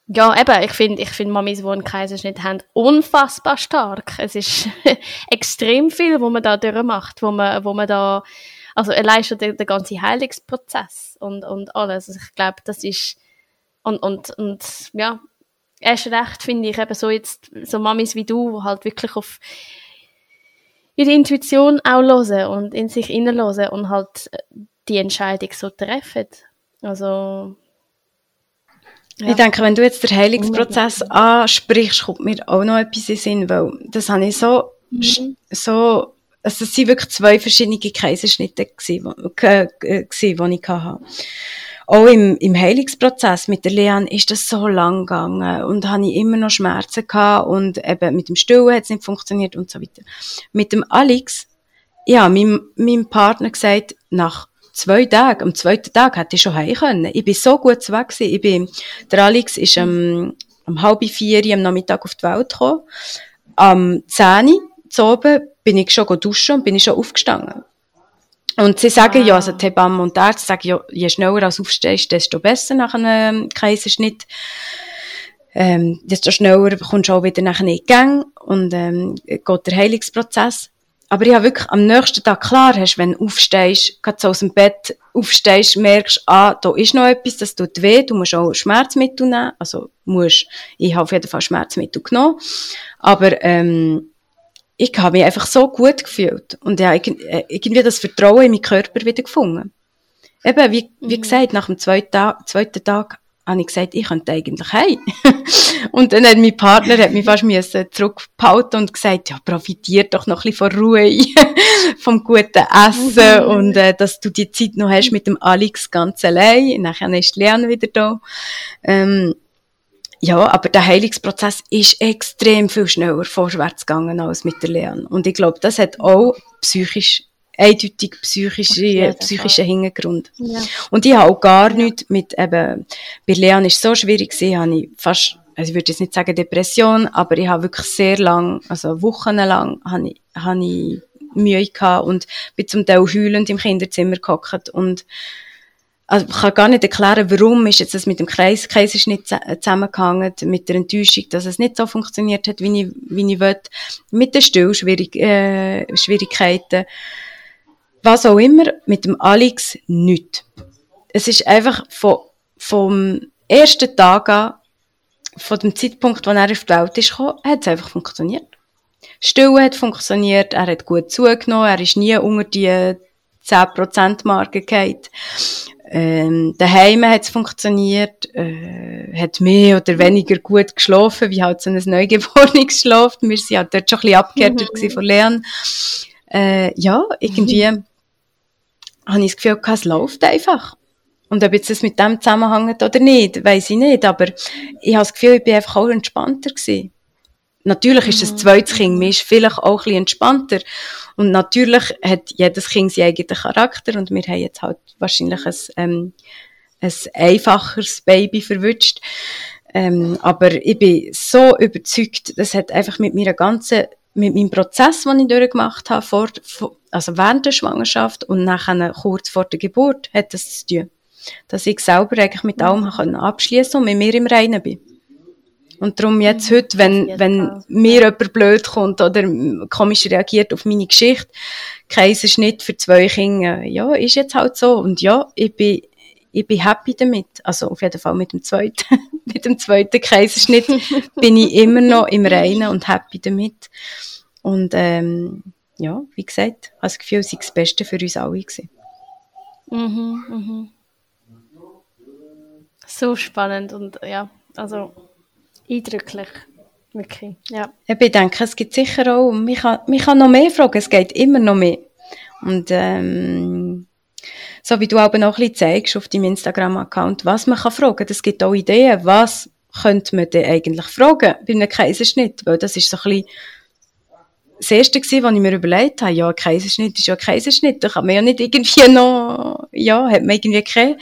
ja, eben, ich finde, ich finde Mamis, die einen Kaiserschnitt haben, unfassbar stark. Es ist extrem viel, wo man da durchmacht, wo man, wo man da, also allein schon der, der ganze Heilungsprozess und, und alles. Also ich glaube, das ist, und, und, und, ja, erst recht finde ich eben so jetzt, so Mamis wie du, die halt wirklich auf ihre Intuition auch hören und in sich hineinhören und halt äh, die Entscheidung so treffen. Also, ja. Ich denke, wenn du jetzt den Heilungsprozess ansprichst, kommt mir auch noch etwas in Sinn, weil das habe ich so, mhm. so, also es sind wirklich zwei verschiedene Kaiserschnitte gewesen, äh, die ich hatte. Auch im, im Heilungsprozess mit der Leanne ist das so lang gegangen und habe ich immer noch Schmerzen gehabt und eben mit dem Stillen hat es nicht funktioniert und so weiter. Mit dem Alex, ja, meinem, meinem Partner gesagt, nach zwei Tagen, am zweiten Tag hätte ich schon heim können. Ich bin so gut weg gewesen. Ich bin, der Alex ist am, um halb vier am Nachmittag auf die Welt gekommen. Am zehn zu oben bin ich schon duschen und bin ich schon aufgestanden. Und sie sagen ah. ja, also Hebammen und Ärzte sagen ja, je schneller du aufstehst, desto besser nach einem Kaiserschnitt. Ähm, desto schneller kommst du auch wieder nachher in Gang und ähm, geht der Heilungsprozess. Aber ich habe wirklich am nächsten Tag klar, hast, wenn du aufstehst, gerade so aus dem Bett aufstehst, merkst, ah, da ist noch etwas, das tut weh, du musst auch Schmerzmittel nehmen. Also, musst, ich habe auf jeden Fall Schmerzmittel genommen. Aber, ähm, ich habe mich einfach so gut gefühlt und ich habe äh, irgendwie das Vertrauen in meinen Körper wieder gefunden. Eben, wie, wie mhm. gesagt, nach dem zweiten Tag, zweiten Tag habe ich gesagt, ich könnte eigentlich heim. und dann hat mein Partner hat mich fast müssen zurückgehalten und gesagt, ja, profitiert doch noch ein bisschen von Ruhe, vom guten Essen mhm. und äh, dass du die Zeit noch hast mit dem Alex ganz allein. Nachher ist Leon wieder da. Ähm, ja, aber der Heilungsprozess ist extrem viel schneller vorwärts gegangen als mit der Leon. Und ich glaube, das hat auch psychisch, eindeutig psychische, psychischen Hintergrund. Ja. Und ich habe auch gar ja. nichts mit eben, bei Leon ist es so schwierig gewesen, habe ich fast, also ich würde jetzt nicht sagen Depression, aber ich habe wirklich sehr lang, also wochenlang, habe ich, habe ich Mühe gehabt und bin zum Teil heulend im Kinderzimmer gehockt und also ich kann gar nicht erklären, warum ist jetzt das mit dem Kreis, Kaiserschnitt zusammengehangen, mit der Enttäuschung, dass es nicht so funktioniert hat, wie ich, wie ich will, mit den Stillschwierigkeiten, äh, Schwierigkeiten, was auch immer, mit dem Alex nicht. Es ist einfach von, vom ersten Tag an, von dem Zeitpunkt, wo er auf die Welt ist gekommen, hat es einfach funktioniert. Stillen hat funktioniert, er hat gut zugenommen, er ist nie unter die 10%-Marke gefallen. Ähm, daheim hat es funktioniert, äh, hat mehr oder weniger gut geschlafen, wie halt so ein Neugeborenes schläft. Wir sind ja dort schon ein bisschen abgehärtet mhm. von Lernen. Äh, ja, irgendwie mhm. habe ich das Gefühl, es läuft einfach. Und ob jetzt das mit dem zusammenhängt oder nicht, weiß ich nicht, aber ich habe das Gefühl, ich bin einfach auch entspannter gewesen. Natürlich ist das mhm. zweite Kind, man ist vielleicht auch ein bisschen entspannter. Und natürlich hat jedes Kind seinen eigenen Charakter und wir haben jetzt halt wahrscheinlich ein, ähm, ein einfacheres Baby verwünscht. Ähm, aber ich bin so überzeugt, das hat einfach mit meiner ganzen, mit meinem Prozess, den ich durchgemacht habe, vor, also während der Schwangerschaft und nachher kurz vor der Geburt, hat das zu tun. Dass ich selber eigentlich mit allem mhm. abschließen und mit mir im Reinen bin. Und darum jetzt heute, wenn, wenn mir jemand blöd kommt oder komisch reagiert auf meine Geschichte, Kaiserschnitt für zwei Kinder, ja, ist jetzt halt so. Und ja, ich bin, ich bin happy damit. Also auf jeden Fall mit dem zweiten, mit dem zweiten Kaiserschnitt bin ich immer noch im Reinen und happy damit. Und ähm, ja, wie gesagt, habe das Gefühl, es war das Beste für uns alle. Gewesen. Mhm, mhm. So spannend und ja, also eindrücklich. Wirklich, ja. Ich denke, es gibt sicher auch, man kann, man kann noch mehr fragen, es geht immer noch mehr. Und ähm, so wie du auch noch ein bisschen zeigst auf deinem Instagram-Account, was man kann fragen, es gibt auch Ideen, was könnte man denn eigentlich fragen bei einem Kaiserschnitt, weil das ist so ein bisschen das Erste gewesen, was ich mir überlegt habe, ja, Kaiserschnitt ist ja ein Kaiserschnitt, da kann man ja nicht irgendwie noch, ja, hat man irgendwie keine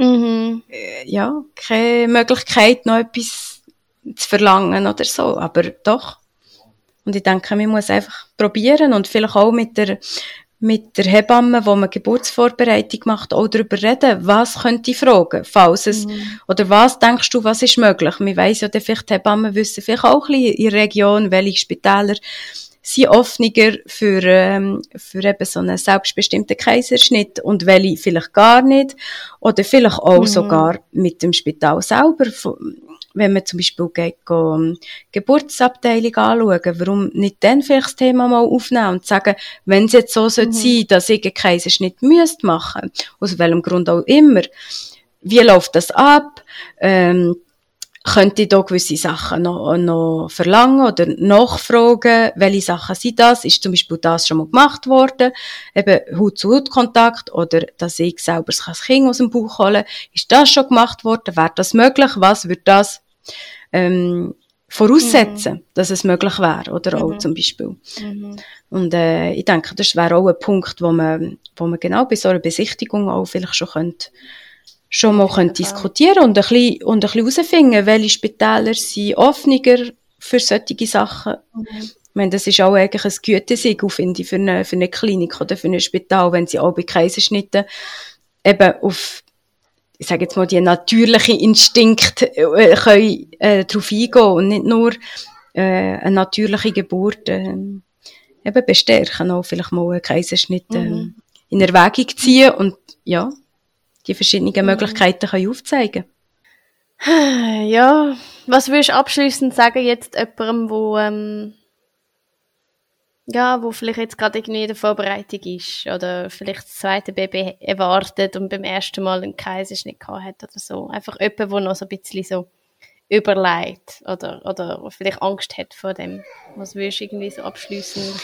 mhm. Äh, ja, keine Möglichkeit, noch etwas zu verlangen oder so. Aber doch. Und ich denke, man muss einfach probieren und vielleicht auch mit der, mit der Hebamme, wo man Geburtsvorbereitung macht, auch darüber reden, was könnte ich fragen, falls es, mhm. oder was denkst du, was ist möglich? Man weiss ja, vielleicht die Hebammen wissen vielleicht auch ein bisschen in der Region, welche Spitäler sind offener für, ähm, für eben so einen selbstbestimmten Kaiserschnitt und welche vielleicht gar nicht. Oder vielleicht auch mhm. sogar mit dem Spital selber. Wenn man zum Beispiel geht, go, um, Geburtsabteilung anschauen, warum nicht dann vielleicht das Thema mal aufnehmen und sagen, wenn es jetzt so mhm. sein sollte, dass ich einen Kaiserschnitt müsste machen, aus welchem Grund auch immer, wie läuft das ab? Ähm, könnte ich da gewisse Sachen noch, noch verlangen oder nachfragen, welche Sachen sind das? Ist zum Beispiel das schon mal gemacht worden? Eben Haut-zu-Haut-Kontakt oder dass ich selber das Kind aus dem Bauch holen Ist das schon gemacht worden? Wäre das möglich? Was würde das ähm, voraussetzen, mhm. dass es möglich wäre? Oder mhm. auch zum Beispiel. Mhm. Und äh, ich denke, das wäre auch ein Punkt, wo man, wo man genau bei so einer Besichtigung auch vielleicht schon könnte schon mal können diskutieren und ein bisschen, und ein bisschen herausfinden, welche Spitäler sind offener für solche Sachen. Mhm. Ich meine, das ist auch eigentlich ein Gütesiegel, finde ich, für eine, für eine Klinik oder für ein Spital, wenn sie auch bei Kaiserschnitten eben auf, ich sage jetzt mal, die natürlichen Instinkte äh, können, äh, darauf eingehen und nicht nur äh, eine natürliche Geburt äh, eben bestärken, auch vielleicht mal einen Kaiserschnitt äh, mhm. in Erwägung ziehen und ja, die verschiedenen mhm. Möglichkeiten können aufzeigen Ja, was würdest du abschließend sagen jetzt jemandem, wo ähm, ja, wo vielleicht jetzt gerade irgendwie in der Vorbereitung ist oder vielleicht das zweite Baby erwartet und beim ersten Mal einen Kaiserschnitt gehabt hat oder so. Einfach jemand, der noch so ein bisschen so überlegt oder, oder vielleicht Angst hat vor dem. Was würdest du irgendwie so abschließend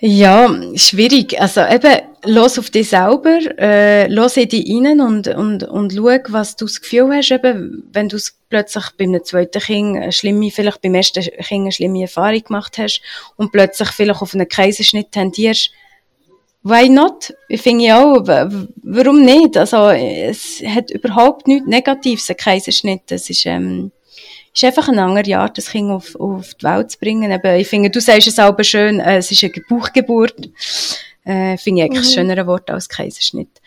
ja, schwierig. Also eben, los auf dich selber, äh, los in dich rein und, und, und schau, was du das Gefühl hast, eben, wenn du plötzlich bei einem zweiten Kind eine schlimme, vielleicht beim ersten Kind eine schlimme Erfahrung gemacht hast und plötzlich vielleicht auf einen Kaiserschnitt tendierst, why not? Ich finde ja auch, warum nicht? Also, es hat überhaupt nichts Negatives, ein Kaiserschnitt. Es ist, ähm, ist einfach eine andere Art, das Kind auf, auf die Welt zu bringen. Eben, ich finde, du sagst es auch schön, äh, es ist eine Bauchgeburt. Äh, finde ich eigentlich mhm. ein schöneres Wort als Kaiserschnitt.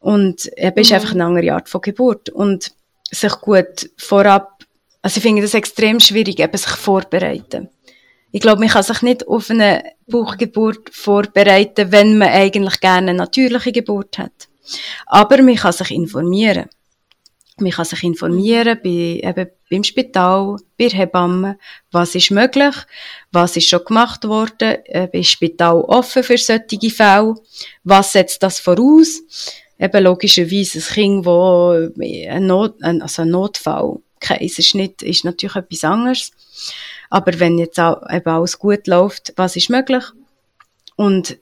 Und eben mhm. ist einfach eine andere Art von Geburt. Und sich gut vorab, also ich finde das extrem schwierig, eben sich vorbereiten. Ich glaube, man kann sich nicht auf eine Bauchgeburt vorbereiten, wenn man eigentlich gerne eine natürliche Geburt hat. Aber man kann sich informieren. Man kann sich informieren bei, eben beim Spital, bei Hebammen, was ist möglich, was ist schon gemacht worden, äh, ist Spital offen für solche Fälle, was setzt das voraus, eben logischerweise ein Kind, wo ein, Not, also ein Notfall, Kaiserschnitt ist natürlich etwas anderes, aber wenn jetzt auch, eben alles gut läuft, was ist möglich? Und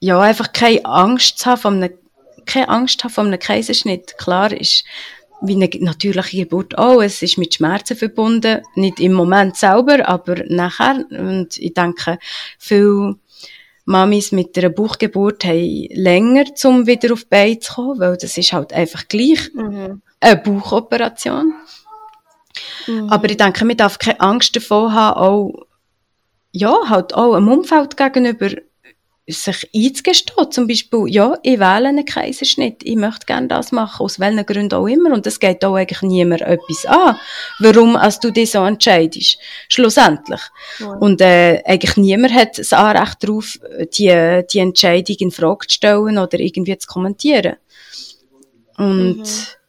ja, einfach keine Angst zu haben von einem, keine Angst haben von einem Kaiserschnitt, klar ist, wie eine natürliche Geburt auch. Es ist mit Schmerzen verbunden. Nicht im Moment selber, aber nachher. Und ich denke, viele Mamis mit einer Bauchgeburt haben länger, um wieder auf die Beine zu kommen, weil das ist halt einfach gleich mhm. eine Bauchoperation. Mhm. Aber ich denke, man darf keine Angst davor haben, auch, ja, halt auch im Umfeld gegenüber sich einzugestehen, zum Beispiel, ja, ich wähle einen Kaiserschnitt, ich möchte gerne das machen, aus welchen Gründen auch immer, und es geht auch eigentlich niemand etwas an, warum als du dich so entscheidest, schlussendlich. Ja. Und äh, eigentlich niemand hat das Anrecht darauf, die, die Entscheidung in Frage zu stellen oder irgendwie zu kommentieren. Und mhm.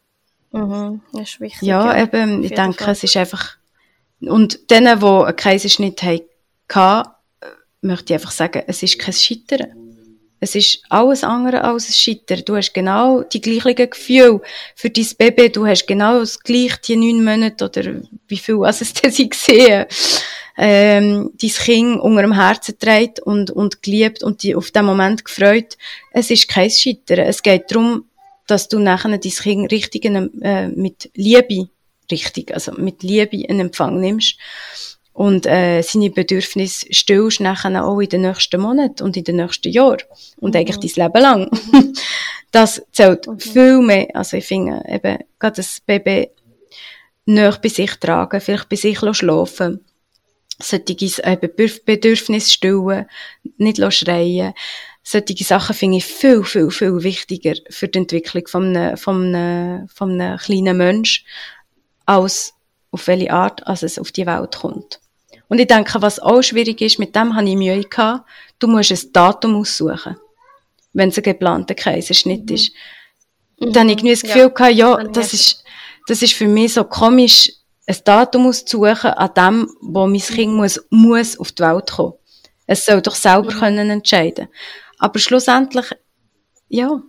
Mhm. Das ist wichtig. Ja, ja eben, ich denke, Fall. es ist einfach, und denen, die einen Kaiserschnitt hatten, möchte ich einfach sagen, es ist kein Scheitern. Es ist alles andere als ein Scheitern. Du hast genau die gleichen Gefühle für dein Baby. Du hast genau das gleiche, die neun Monate oder wie viel was es denn gesehen ähm, dein Kind unter dem Herzen trägt und, und geliebt und die auf den Moment gefreut. Es ist kein Scheitern. Es geht darum, dass du nachher dein Kind richtig äh, mit Liebe, richtig, also mit Liebe in Empfang nimmst und äh, seine Bedürfnisse stillst nachher auch in den nächsten Monaten und in den nächsten Jahren und mhm. eigentlich dein Leben lang. das zählt mhm. viel mehr. Also ich finde eben, gerade das Baby näher bei sich tragen, vielleicht bei sich schlafen, solche äh, Bedürfnisse stillen, nicht schreien. Solche Sachen finde ich viel, viel, viel wichtiger für die Entwicklung von einem, von einem, von einem kleinen Menschen, als auf welche Art als es auf die Welt kommt. Und ich denke, was auch schwierig ist, mit dem habe ich Mühe gehabt, du musst ein Datum aussuchen, wenn es ein geplanter Kaiserschnitt mhm. ist. Mhm. Dann habe ich das Gefühl ja. gehabt, ja, das ist, das ist für mich so komisch, ein Datum auszusuchen, an dem, wo mein Kind muss, muss auf die Welt kommen. Es soll doch selber mhm. können entscheiden. Aber schlussendlich, ja,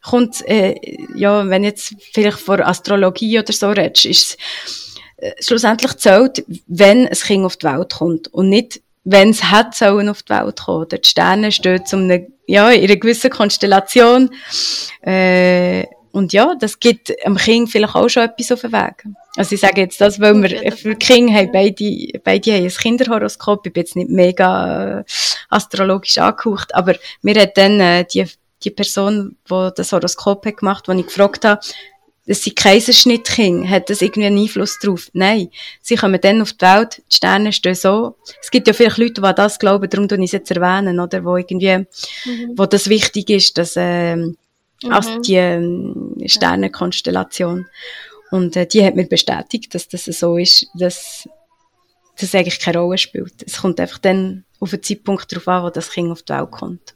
kommt, äh, ja, wenn jetzt vielleicht vor Astrologie oder so redest, ist schlussendlich zählt, wenn ein Kind auf die Welt kommt und nicht, wenn es hat sollen auf die Welt kommen. Die Sterne stehen zu einer, ja, in einer gewissen Konstellation. Äh, und ja, das gibt dem Kind vielleicht auch schon etwas auf den Weg. Also ich sage jetzt das, weil wir für Kinder haben beide, beide haben ein Kinderhoroskop. Ich bin jetzt nicht mega äh, astrologisch angehaucht, aber mir hat dann äh, die, die Person, die das Horoskop hat gemacht, die ich gefragt habe, dass sie Kaiserschnittkind, hat das irgendwie einen Einfluss drauf? Nein. Sie kommen dann auf die Welt, die Sterne stehen so. Es gibt ja vielleicht Leute, die das glauben, darum tue ich es jetzt erwähnen, oder, wo irgendwie, mhm. wo das wichtig ist, dass, ähm, mhm. als die ähm, Sternenkonstellation. Und äh, die hat mir bestätigt, dass das so ist, dass das eigentlich keine Rolle spielt. Es kommt einfach dann auf den Zeitpunkt darauf an, wo das Kind auf die Welt kommt.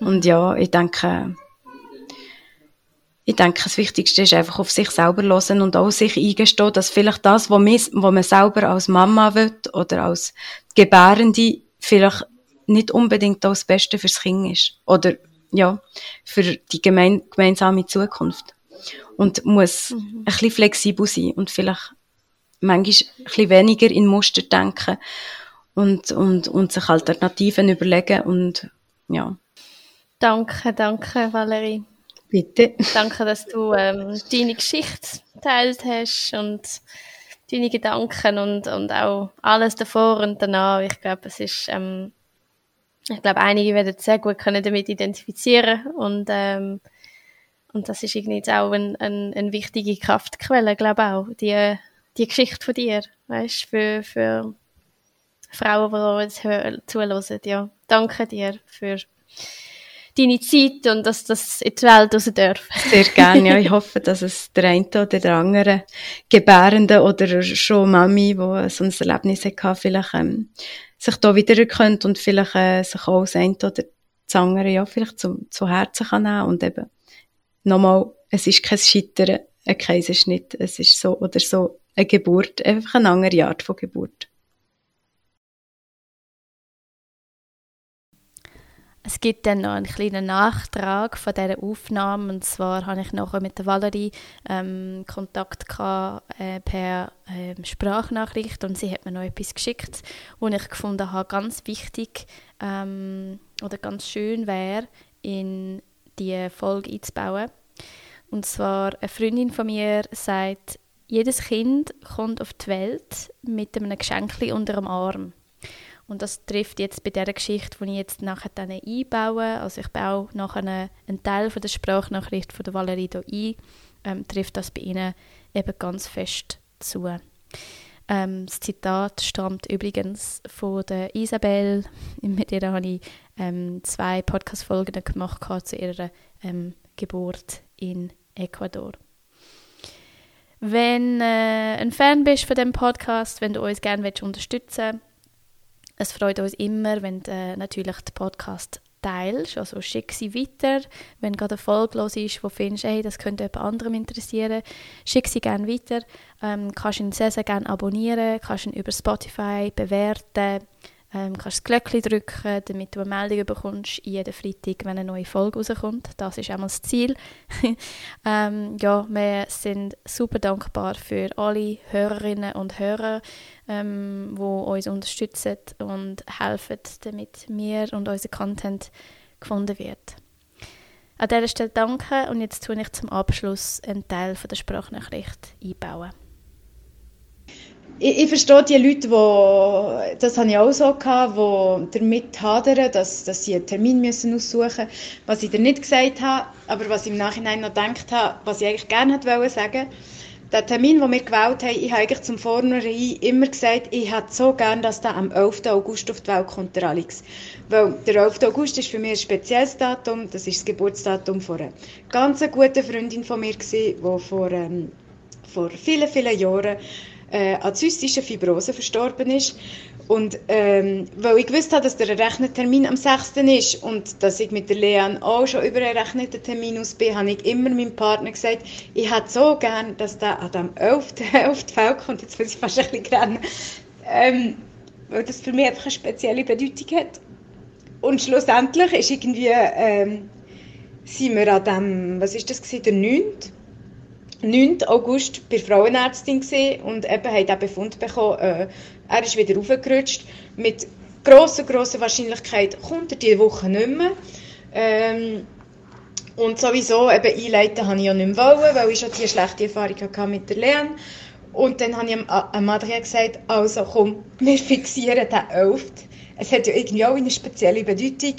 Mhm. Und ja, ich denke, ich denke, das Wichtigste ist einfach auf sich selber hören und auch sich eingestehen, dass vielleicht das, was man, was man selber als Mama will oder als Gebärende vielleicht nicht unbedingt das Beste fürs Kind ist. Oder, ja, für die gemein, gemeinsame Zukunft. Und muss mhm. ein bisschen flexibel sein und vielleicht manchmal ein bisschen weniger in Muster denken und, und, und sich Alternativen überlegen und, ja. Danke, danke, Valerie. Bitte. Danke, dass du ähm, deine Geschichte geteilt hast und deine Gedanken und, und auch alles davor und danach. Ich glaube, es ist, ähm, ich glaube, einige werden sehr gut können damit identifizieren und ähm, und das ist irgendwie auch eine ein, ein wichtige Kraftquelle, glaube auch, die, die Geschichte von dir, weißt für, für Frauen, die uns zuhören. Ja, danke dir für deine Zeit und dass das in die Welt raus darf. Sehr gerne, ja. Ich hoffe, dass es der eine oder der andere Gebärende oder schon Mami, die so ein Erlebnis hatte, vielleicht ähm, sich da wiedererkennt und vielleicht äh, sich auch das eine oder das andere ja, vielleicht zum, zu Herzen kann nehmen und eben nochmal, es ist kein Scheitern, ein Kaiserschnitt, es ist so oder so eine Geburt, einfach eine andere Art von Geburt. Es gibt dann noch einen kleinen Nachtrag von dieser Aufnahme. Und zwar habe ich nachher mit der Valerie ähm, Kontakt gehabt, äh, per äh, Sprachnachricht und sie hat mir noch etwas geschickt, wo ich gefunden habe, ganz wichtig ähm, oder ganz schön wäre, in die Folge einzubauen. Und zwar eine Freundin von mir sagt, jedes Kind kommt auf die Welt mit einem Geschenk unter dem Arm. Und das trifft jetzt bei dieser Geschichte, die ich jetzt nachher dann einbaue, also ich baue nachher einen, Teil von der Sprachnachricht von der Valerie hier ein, ähm, trifft das bei ihnen eben ganz fest zu. Ähm, das Zitat stammt übrigens von der Isabel, mit ihr habe ich ähm, zwei Podcast-Folgen gemacht zu ihrer ähm, Geburt in Ecuador. Wenn äh, ein Fan bist von dem Podcast, wenn du uns gerne unterstützen willst, es freut uns immer, wenn du äh, natürlich den Podcast teilst, also schick sie weiter, wenn gerade eine Folge los ist, wo du findest, hey, das könnte jemand anderem interessieren, schick sie gerne weiter, ähm, kannst ihn sehr, sehr gerne abonnieren, kannst ihn über Spotify bewerten, ähm, kannst das Glöckchen drücken, damit du eine Meldung bekommst jeden Freitag, wenn eine neue Folge rauskommt. Das ist einmal das Ziel. ähm, ja, wir sind super dankbar für alle Hörerinnen und Hörer, ähm, die uns unterstützen und helfen, damit wir und unser Content gefunden wird. An dieser Stelle danke und jetzt tue ich zum Abschluss einen Teil von der Sprachnachricht einbauen ich, ich verstehe die Leute, die, das habe ich auch so gehabt, die damit hadern, dass, dass sie einen Termin müssen aussuchen müssen. Was ich dir nicht gesagt habe, aber was ich im Nachhinein noch gedacht habe, was ich eigentlich gerne hätte sagen der Termin, den wir gewählt haben, ich habe eigentlich zum Vornherein immer gesagt, ich hätte so gerne, dass der am 11. August auf die Welt kommt, der Alex. Weil der 11. August ist für mich ein spezielles Datum, das ist das Geburtsdatum von einer ganz guten Freundin von mir, die vor, ähm, vor vielen, vielen Jahren äh, an zystischer Fibrose verstorben ist. Und ähm, weil ich gewusst habe, dass der errechnete Termin am 6. ist und dass ich mit der Leanne auch schon über einen errechneten Termin aus bin, habe ich immer meinem Partner gesagt, ich hätte so gern, dass der an dem 11. auf die Welt kommt. Jetzt muss ich fast ein bisschen rennen. Ähm, weil das für mich einfach eine spezielle Bedeutung hat. Und schlussendlich ist irgendwie, ähm, sind wir an dem, was ist das gewesen, der 9. 9. August bei der Frauenärztin und eben hat den Befund bekommen, äh, er ist wieder raufgerutscht. Mit grosser, grosser Wahrscheinlichkeit kommt er diese Woche nicht mehr. Ähm, und sowieso eben einleiten habe ich ja nicht mehr wollen, weil ich schon die schlechte Erfahrung hatte mit der Leanne. Und dann habe ich am Adrien gesagt, also komm, wir fixieren den 11. Es hat ja irgendwie auch eine spezielle Bedeutung,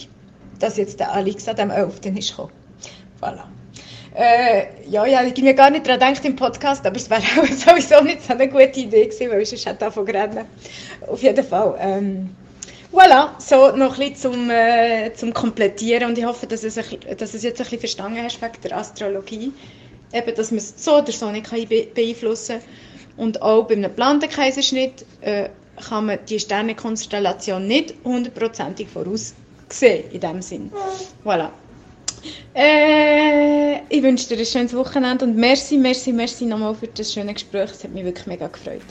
dass jetzt der Alex an dem 11. ist gekommen. Voilà. Äh, ja, ich habe gar nicht daran gedacht im Podcast, aber es wäre sowieso nicht so eine gute Idee gewesen, weil ich sonst hätte davon rennen. Auf jeden Fall. Ähm, voilà, so noch ein bisschen zum, äh, zum Komplettieren und ich hoffe, dass, es, dass du es jetzt ein bisschen verstanden hast wegen der Astrologie. Eben, dass man es so oder so nicht beeinflussen kann. Und auch bei einem geplanten Kaiserschnitt äh, kann man die Sternenkonstellation nicht hundertprozentig voraussehen, in dem Sinn. Voilà. Äh, ich wünsche dir ein schönes Wochenende und merci, merci, merci nochmal für das schöne Gespräch. Es hat mich wirklich mega gefreut.